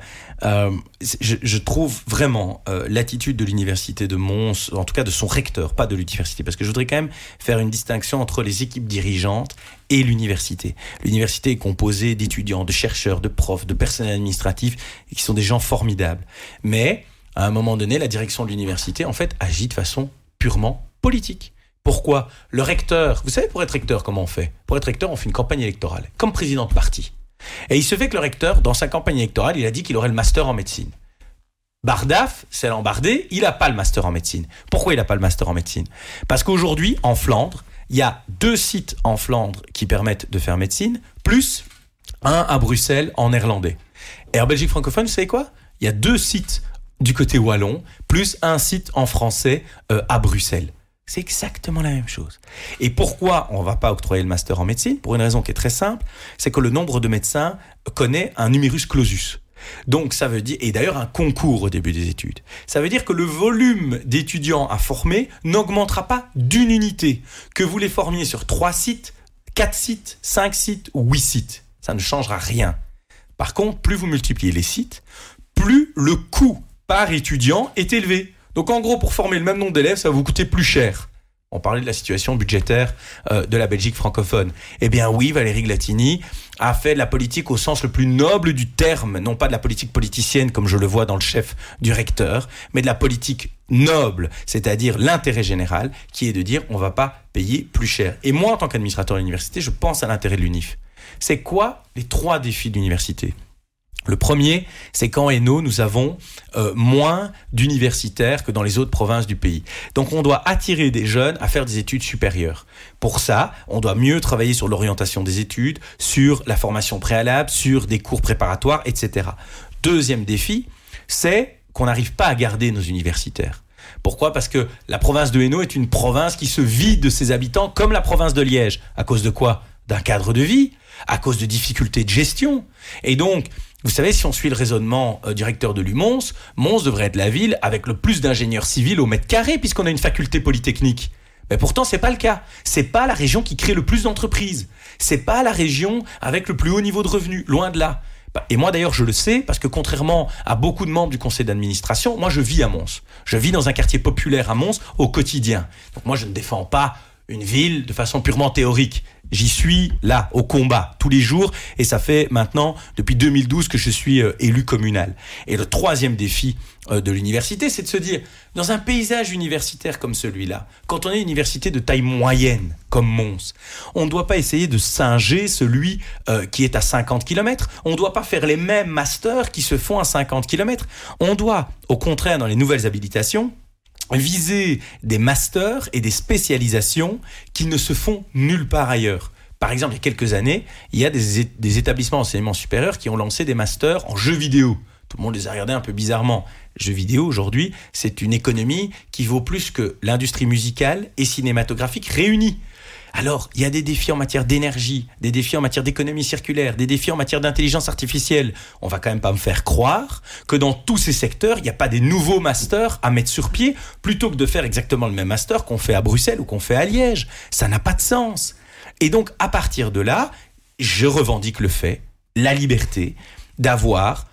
je, je, trouve vraiment l'attitude de l'université de Mons, en tout cas de son recteur, pas de l'université, parce que je voudrais quand même faire une distinction entre les équipes dirigeantes et l'université. L'université est composée d'étudiants, de chercheurs, de profs, de personnel administratif, qui sont des gens formidables. Mais à un moment donné, la direction de l'université, en fait, agit de façon purement politique. Pourquoi Le recteur, vous savez pour être recteur comment on fait? Pour être recteur, on fait une campagne électorale, comme président de parti. Et il se fait que le recteur, dans sa campagne électorale, il a dit qu'il aurait le master en médecine. Bardaf, c'est l'embardé, il n'a pas le master en médecine. Pourquoi il n'a pas le master en médecine? Parce qu'aujourd'hui, en Flandre, il y a deux sites en Flandre qui permettent de faire médecine, plus un à Bruxelles en néerlandais. Et en Belgique francophone, vous savez quoi? Il y a deux sites du côté wallon, plus un site en français euh, à Bruxelles. C'est exactement la même chose. Et pourquoi on ne va pas octroyer le master en médecine? Pour une raison qui est très simple, c'est que le nombre de médecins connaît un numerus clausus. Donc ça veut dire, et d'ailleurs un concours au début des études, ça veut dire que le volume d'étudiants à former n'augmentera pas d'une unité. Que vous les formiez sur trois sites, quatre sites, cinq sites ou huit sites, ça ne changera rien. Par contre, plus vous multipliez les sites, plus le coût par étudiant est élevé. Donc en gros, pour former le même nombre d'élèves, ça va vous coûter plus cher. On parlait de la situation budgétaire euh, de la Belgique francophone. Eh bien oui, Valérie Glatini a fait de la politique au sens le plus noble du terme, non pas de la politique politicienne comme je le vois dans le chef du recteur, mais de la politique noble, c'est-à-dire l'intérêt général, qui est de dire on va pas payer plus cher. Et moi, en tant qu'administrateur de l'université, je pense à l'intérêt de l'UNIF. C'est quoi les trois défis de l'université? Le premier, c'est qu'en Hainaut, nous avons euh, moins d'universitaires que dans les autres provinces du pays. Donc on doit attirer des jeunes à faire des études supérieures. Pour ça, on doit mieux travailler sur l'orientation des études, sur la formation préalable, sur des cours préparatoires, etc. Deuxième défi, c'est qu'on n'arrive pas à garder nos universitaires. Pourquoi? Parce que la province de Hainaut est une province qui se vide de ses habitants comme la province de Liège. À cause de quoi? D'un cadre de vie, à cause de difficultés de gestion. Et donc, vous savez, si on suit le raisonnement euh, directeur de l'UMONS, Mons devrait être la ville avec le plus d'ingénieurs civils au mètre carré, puisqu'on a une faculté polytechnique. Mais pourtant, c'est pas le cas. C'est pas la région qui crée le plus d'entreprises. C'est pas la région avec le plus haut niveau de revenus. Loin de là. Bah, et moi d'ailleurs je le sais parce que contrairement à beaucoup de membres du conseil d'administration, moi je vis à Mons. Je vis dans un quartier populaire à Mons au quotidien. Donc moi je ne défends pas une ville de façon purement théorique. J'y suis là, au combat, tous les jours, et ça fait maintenant depuis 2012 que je suis euh, élu communal. Et le troisième défi euh, de l'université, c'est de se dire, dans un paysage universitaire comme celui-là, quand on est une université de taille moyenne, comme Mons, on ne doit pas essayer de singer celui euh, qui est à 50 km, on ne doit pas faire les mêmes masters qui se font à 50 km, on doit, au contraire, dans les nouvelles habilitations, viser des masters et des spécialisations qui ne se font nulle part ailleurs. Par exemple, il y a quelques années, il y a des, établissements d'enseignement supérieur qui ont lancé des masters en jeux vidéo. Tout le monde les a regardés un peu bizarrement. Jeux vidéo, aujourd'hui, c'est une économie qui vaut plus que l'industrie musicale et cinématographique réunie. Alors, il y a des défis en matière d'énergie, des défis en matière d'économie circulaire, des défis en matière d'intelligence artificielle. On va quand même pas me faire croire que dans tous ces secteurs, il n'y a pas des nouveaux masters à mettre sur pied plutôt que de faire exactement le même master qu'on fait à Bruxelles ou qu'on fait à Liège. Ça n'a pas de sens. Et donc, à partir de là, je revendique le fait, la liberté d'avoir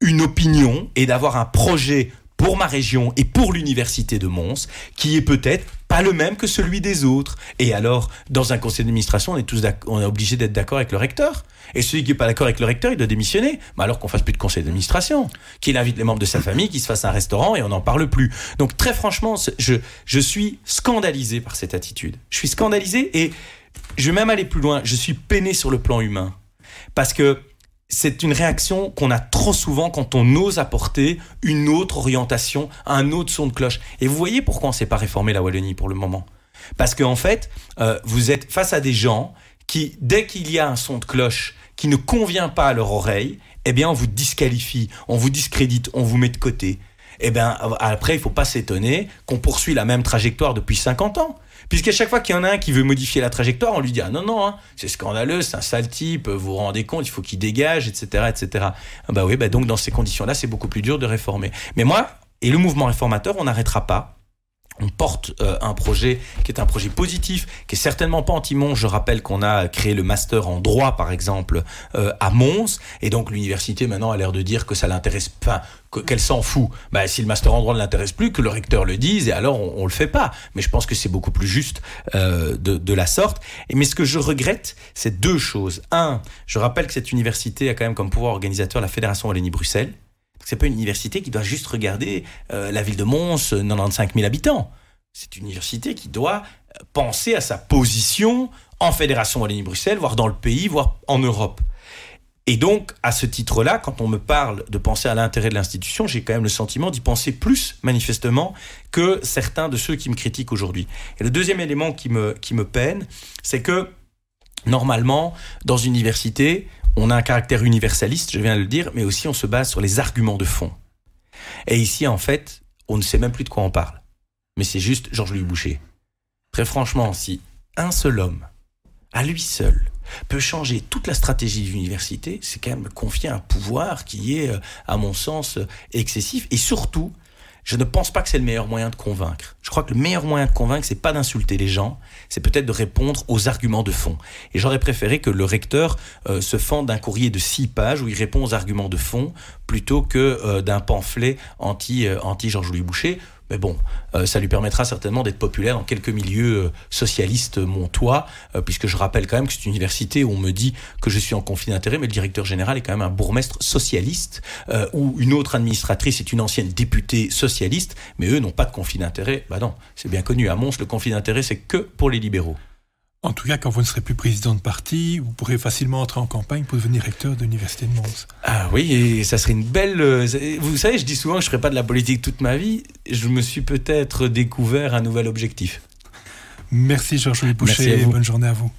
une opinion et d'avoir un projet pour ma région et pour l'université de Mons qui est peut-être pas le même que celui des autres. Et alors, dans un conseil d'administration, on est tous on est obligé d'être d'accord avec le recteur. Et celui qui n'est pas d'accord avec le recteur, il doit démissionner. Mais alors qu'on fasse plus de conseil d'administration, qu'il invite les membres de sa famille, qu'il se fasse un restaurant et on n'en parle plus. Donc très franchement, je, je suis scandalisé par cette attitude. Je suis scandalisé et je vais même aller plus loin. Je suis peiné sur le plan humain. Parce que c'est une réaction qu'on a trop souvent quand on ose apporter une autre orientation, un autre son de cloche. Et vous voyez pourquoi on ne s'est pas réformé la Wallonie pour le moment Parce qu'en fait, euh, vous êtes face à des gens qui, dès qu'il y a un son de cloche qui ne convient pas à leur oreille, eh bien, on vous disqualifie, on vous discrédite, on vous met de côté. Eh bien, après, il ne faut pas s'étonner qu'on poursuit la même trajectoire depuis 50 ans. Puisqu'à chaque fois qu'il y en a un qui veut modifier la trajectoire, on lui dit ah non non, hein, c'est scandaleux, c'est un sale type, vous vous rendez compte, il faut qu'il dégage, etc., etc. Ah bah oui, bah donc dans ces conditions-là, c'est beaucoup plus dur de réformer. Mais moi et le mouvement réformateur, on n'arrêtera pas on porte euh, un projet qui est un projet positif, qui est certainement pas anti-Mons. Je rappelle qu'on a créé le master en droit, par exemple, euh, à Mons, et donc l'université maintenant a l'air de dire que ça l'intéresse pas, qu'elle s'en fout. Bah, si le master en droit ne l'intéresse plus, que le recteur le dise, et alors on, on le fait pas. Mais je pense que c'est beaucoup plus juste euh, de, de, la sorte. Mais ce que je regrette, c'est deux choses. Un, je rappelle que cette université a quand même comme pouvoir organisateur la Fédération Wallonie-Bruxelles c'est pas une université qui doit juste regarder euh, la ville de Mons, 95 000 habitants. C'est une université qui doit euh, penser à sa position en Fédération Wallonie-Bruxelles, voire dans le pays, voire en Europe. Et donc, à ce titre-là, quand on me parle de penser à l'intérêt de l'institution, j'ai quand même le sentiment d'y penser plus, manifestement, que certains de ceux qui me critiquent aujourd'hui. Et le deuxième élément qui me, qui me peine, c'est que, normalement, dans une université, on a un caractère universaliste, je viens de le dire, mais aussi on se base sur les arguments de fond. Et ici, en fait, on ne sait même plus de quoi on parle. Mais c'est juste Georges-Louis Boucher. Très franchement, si un seul homme, à lui seul, peut changer toute la stratégie de l'université, c'est quand même confier un pouvoir qui est, euh, à mon sens, excessif. Et surtout, je ne pense pas que c'est le meilleur moyen de convaincre. Je crois que le meilleur moyen de convaincre, c'est pas d'insulter les gens, c'est peut-être de répondre aux arguments de fond. Et j'aurais préféré que le recteur euh, se fende d'un courrier de six pages où il répond aux arguments de fond plutôt que euh, d'un pamphlet anti, euh, anti Georges-Louis Boucher. Mais bon, euh, ça lui permettra certainement d'être populaire dans quelques milieux euh, socialistes montois, euh, puisque je rappelle quand même que c'est une université où on me dit que je suis en conflit d'intérêt, mais le directeur général est quand même un bourgmestre socialiste, ou une autre administratrice est une ancienne députée socialiste, mais eux n'ont pas de conflit d'intérêt. Bah non, c'est bien connu. À Mons, le conflit d'intérêt, c'est que pour les libéraux. En tout cas, quand vous ne serez plus président de parti, vous pourrez facilement entrer en campagne pour devenir recteur de l'Université de Mons. Ah oui, et ça serait une belle... Euh, vous savez, je dis souvent que je ne ferai pas de la politique toute ma vie. Je me suis peut-être découvert un nouvel objectif. Merci Georges-Louis Boucher et bonne journée à vous.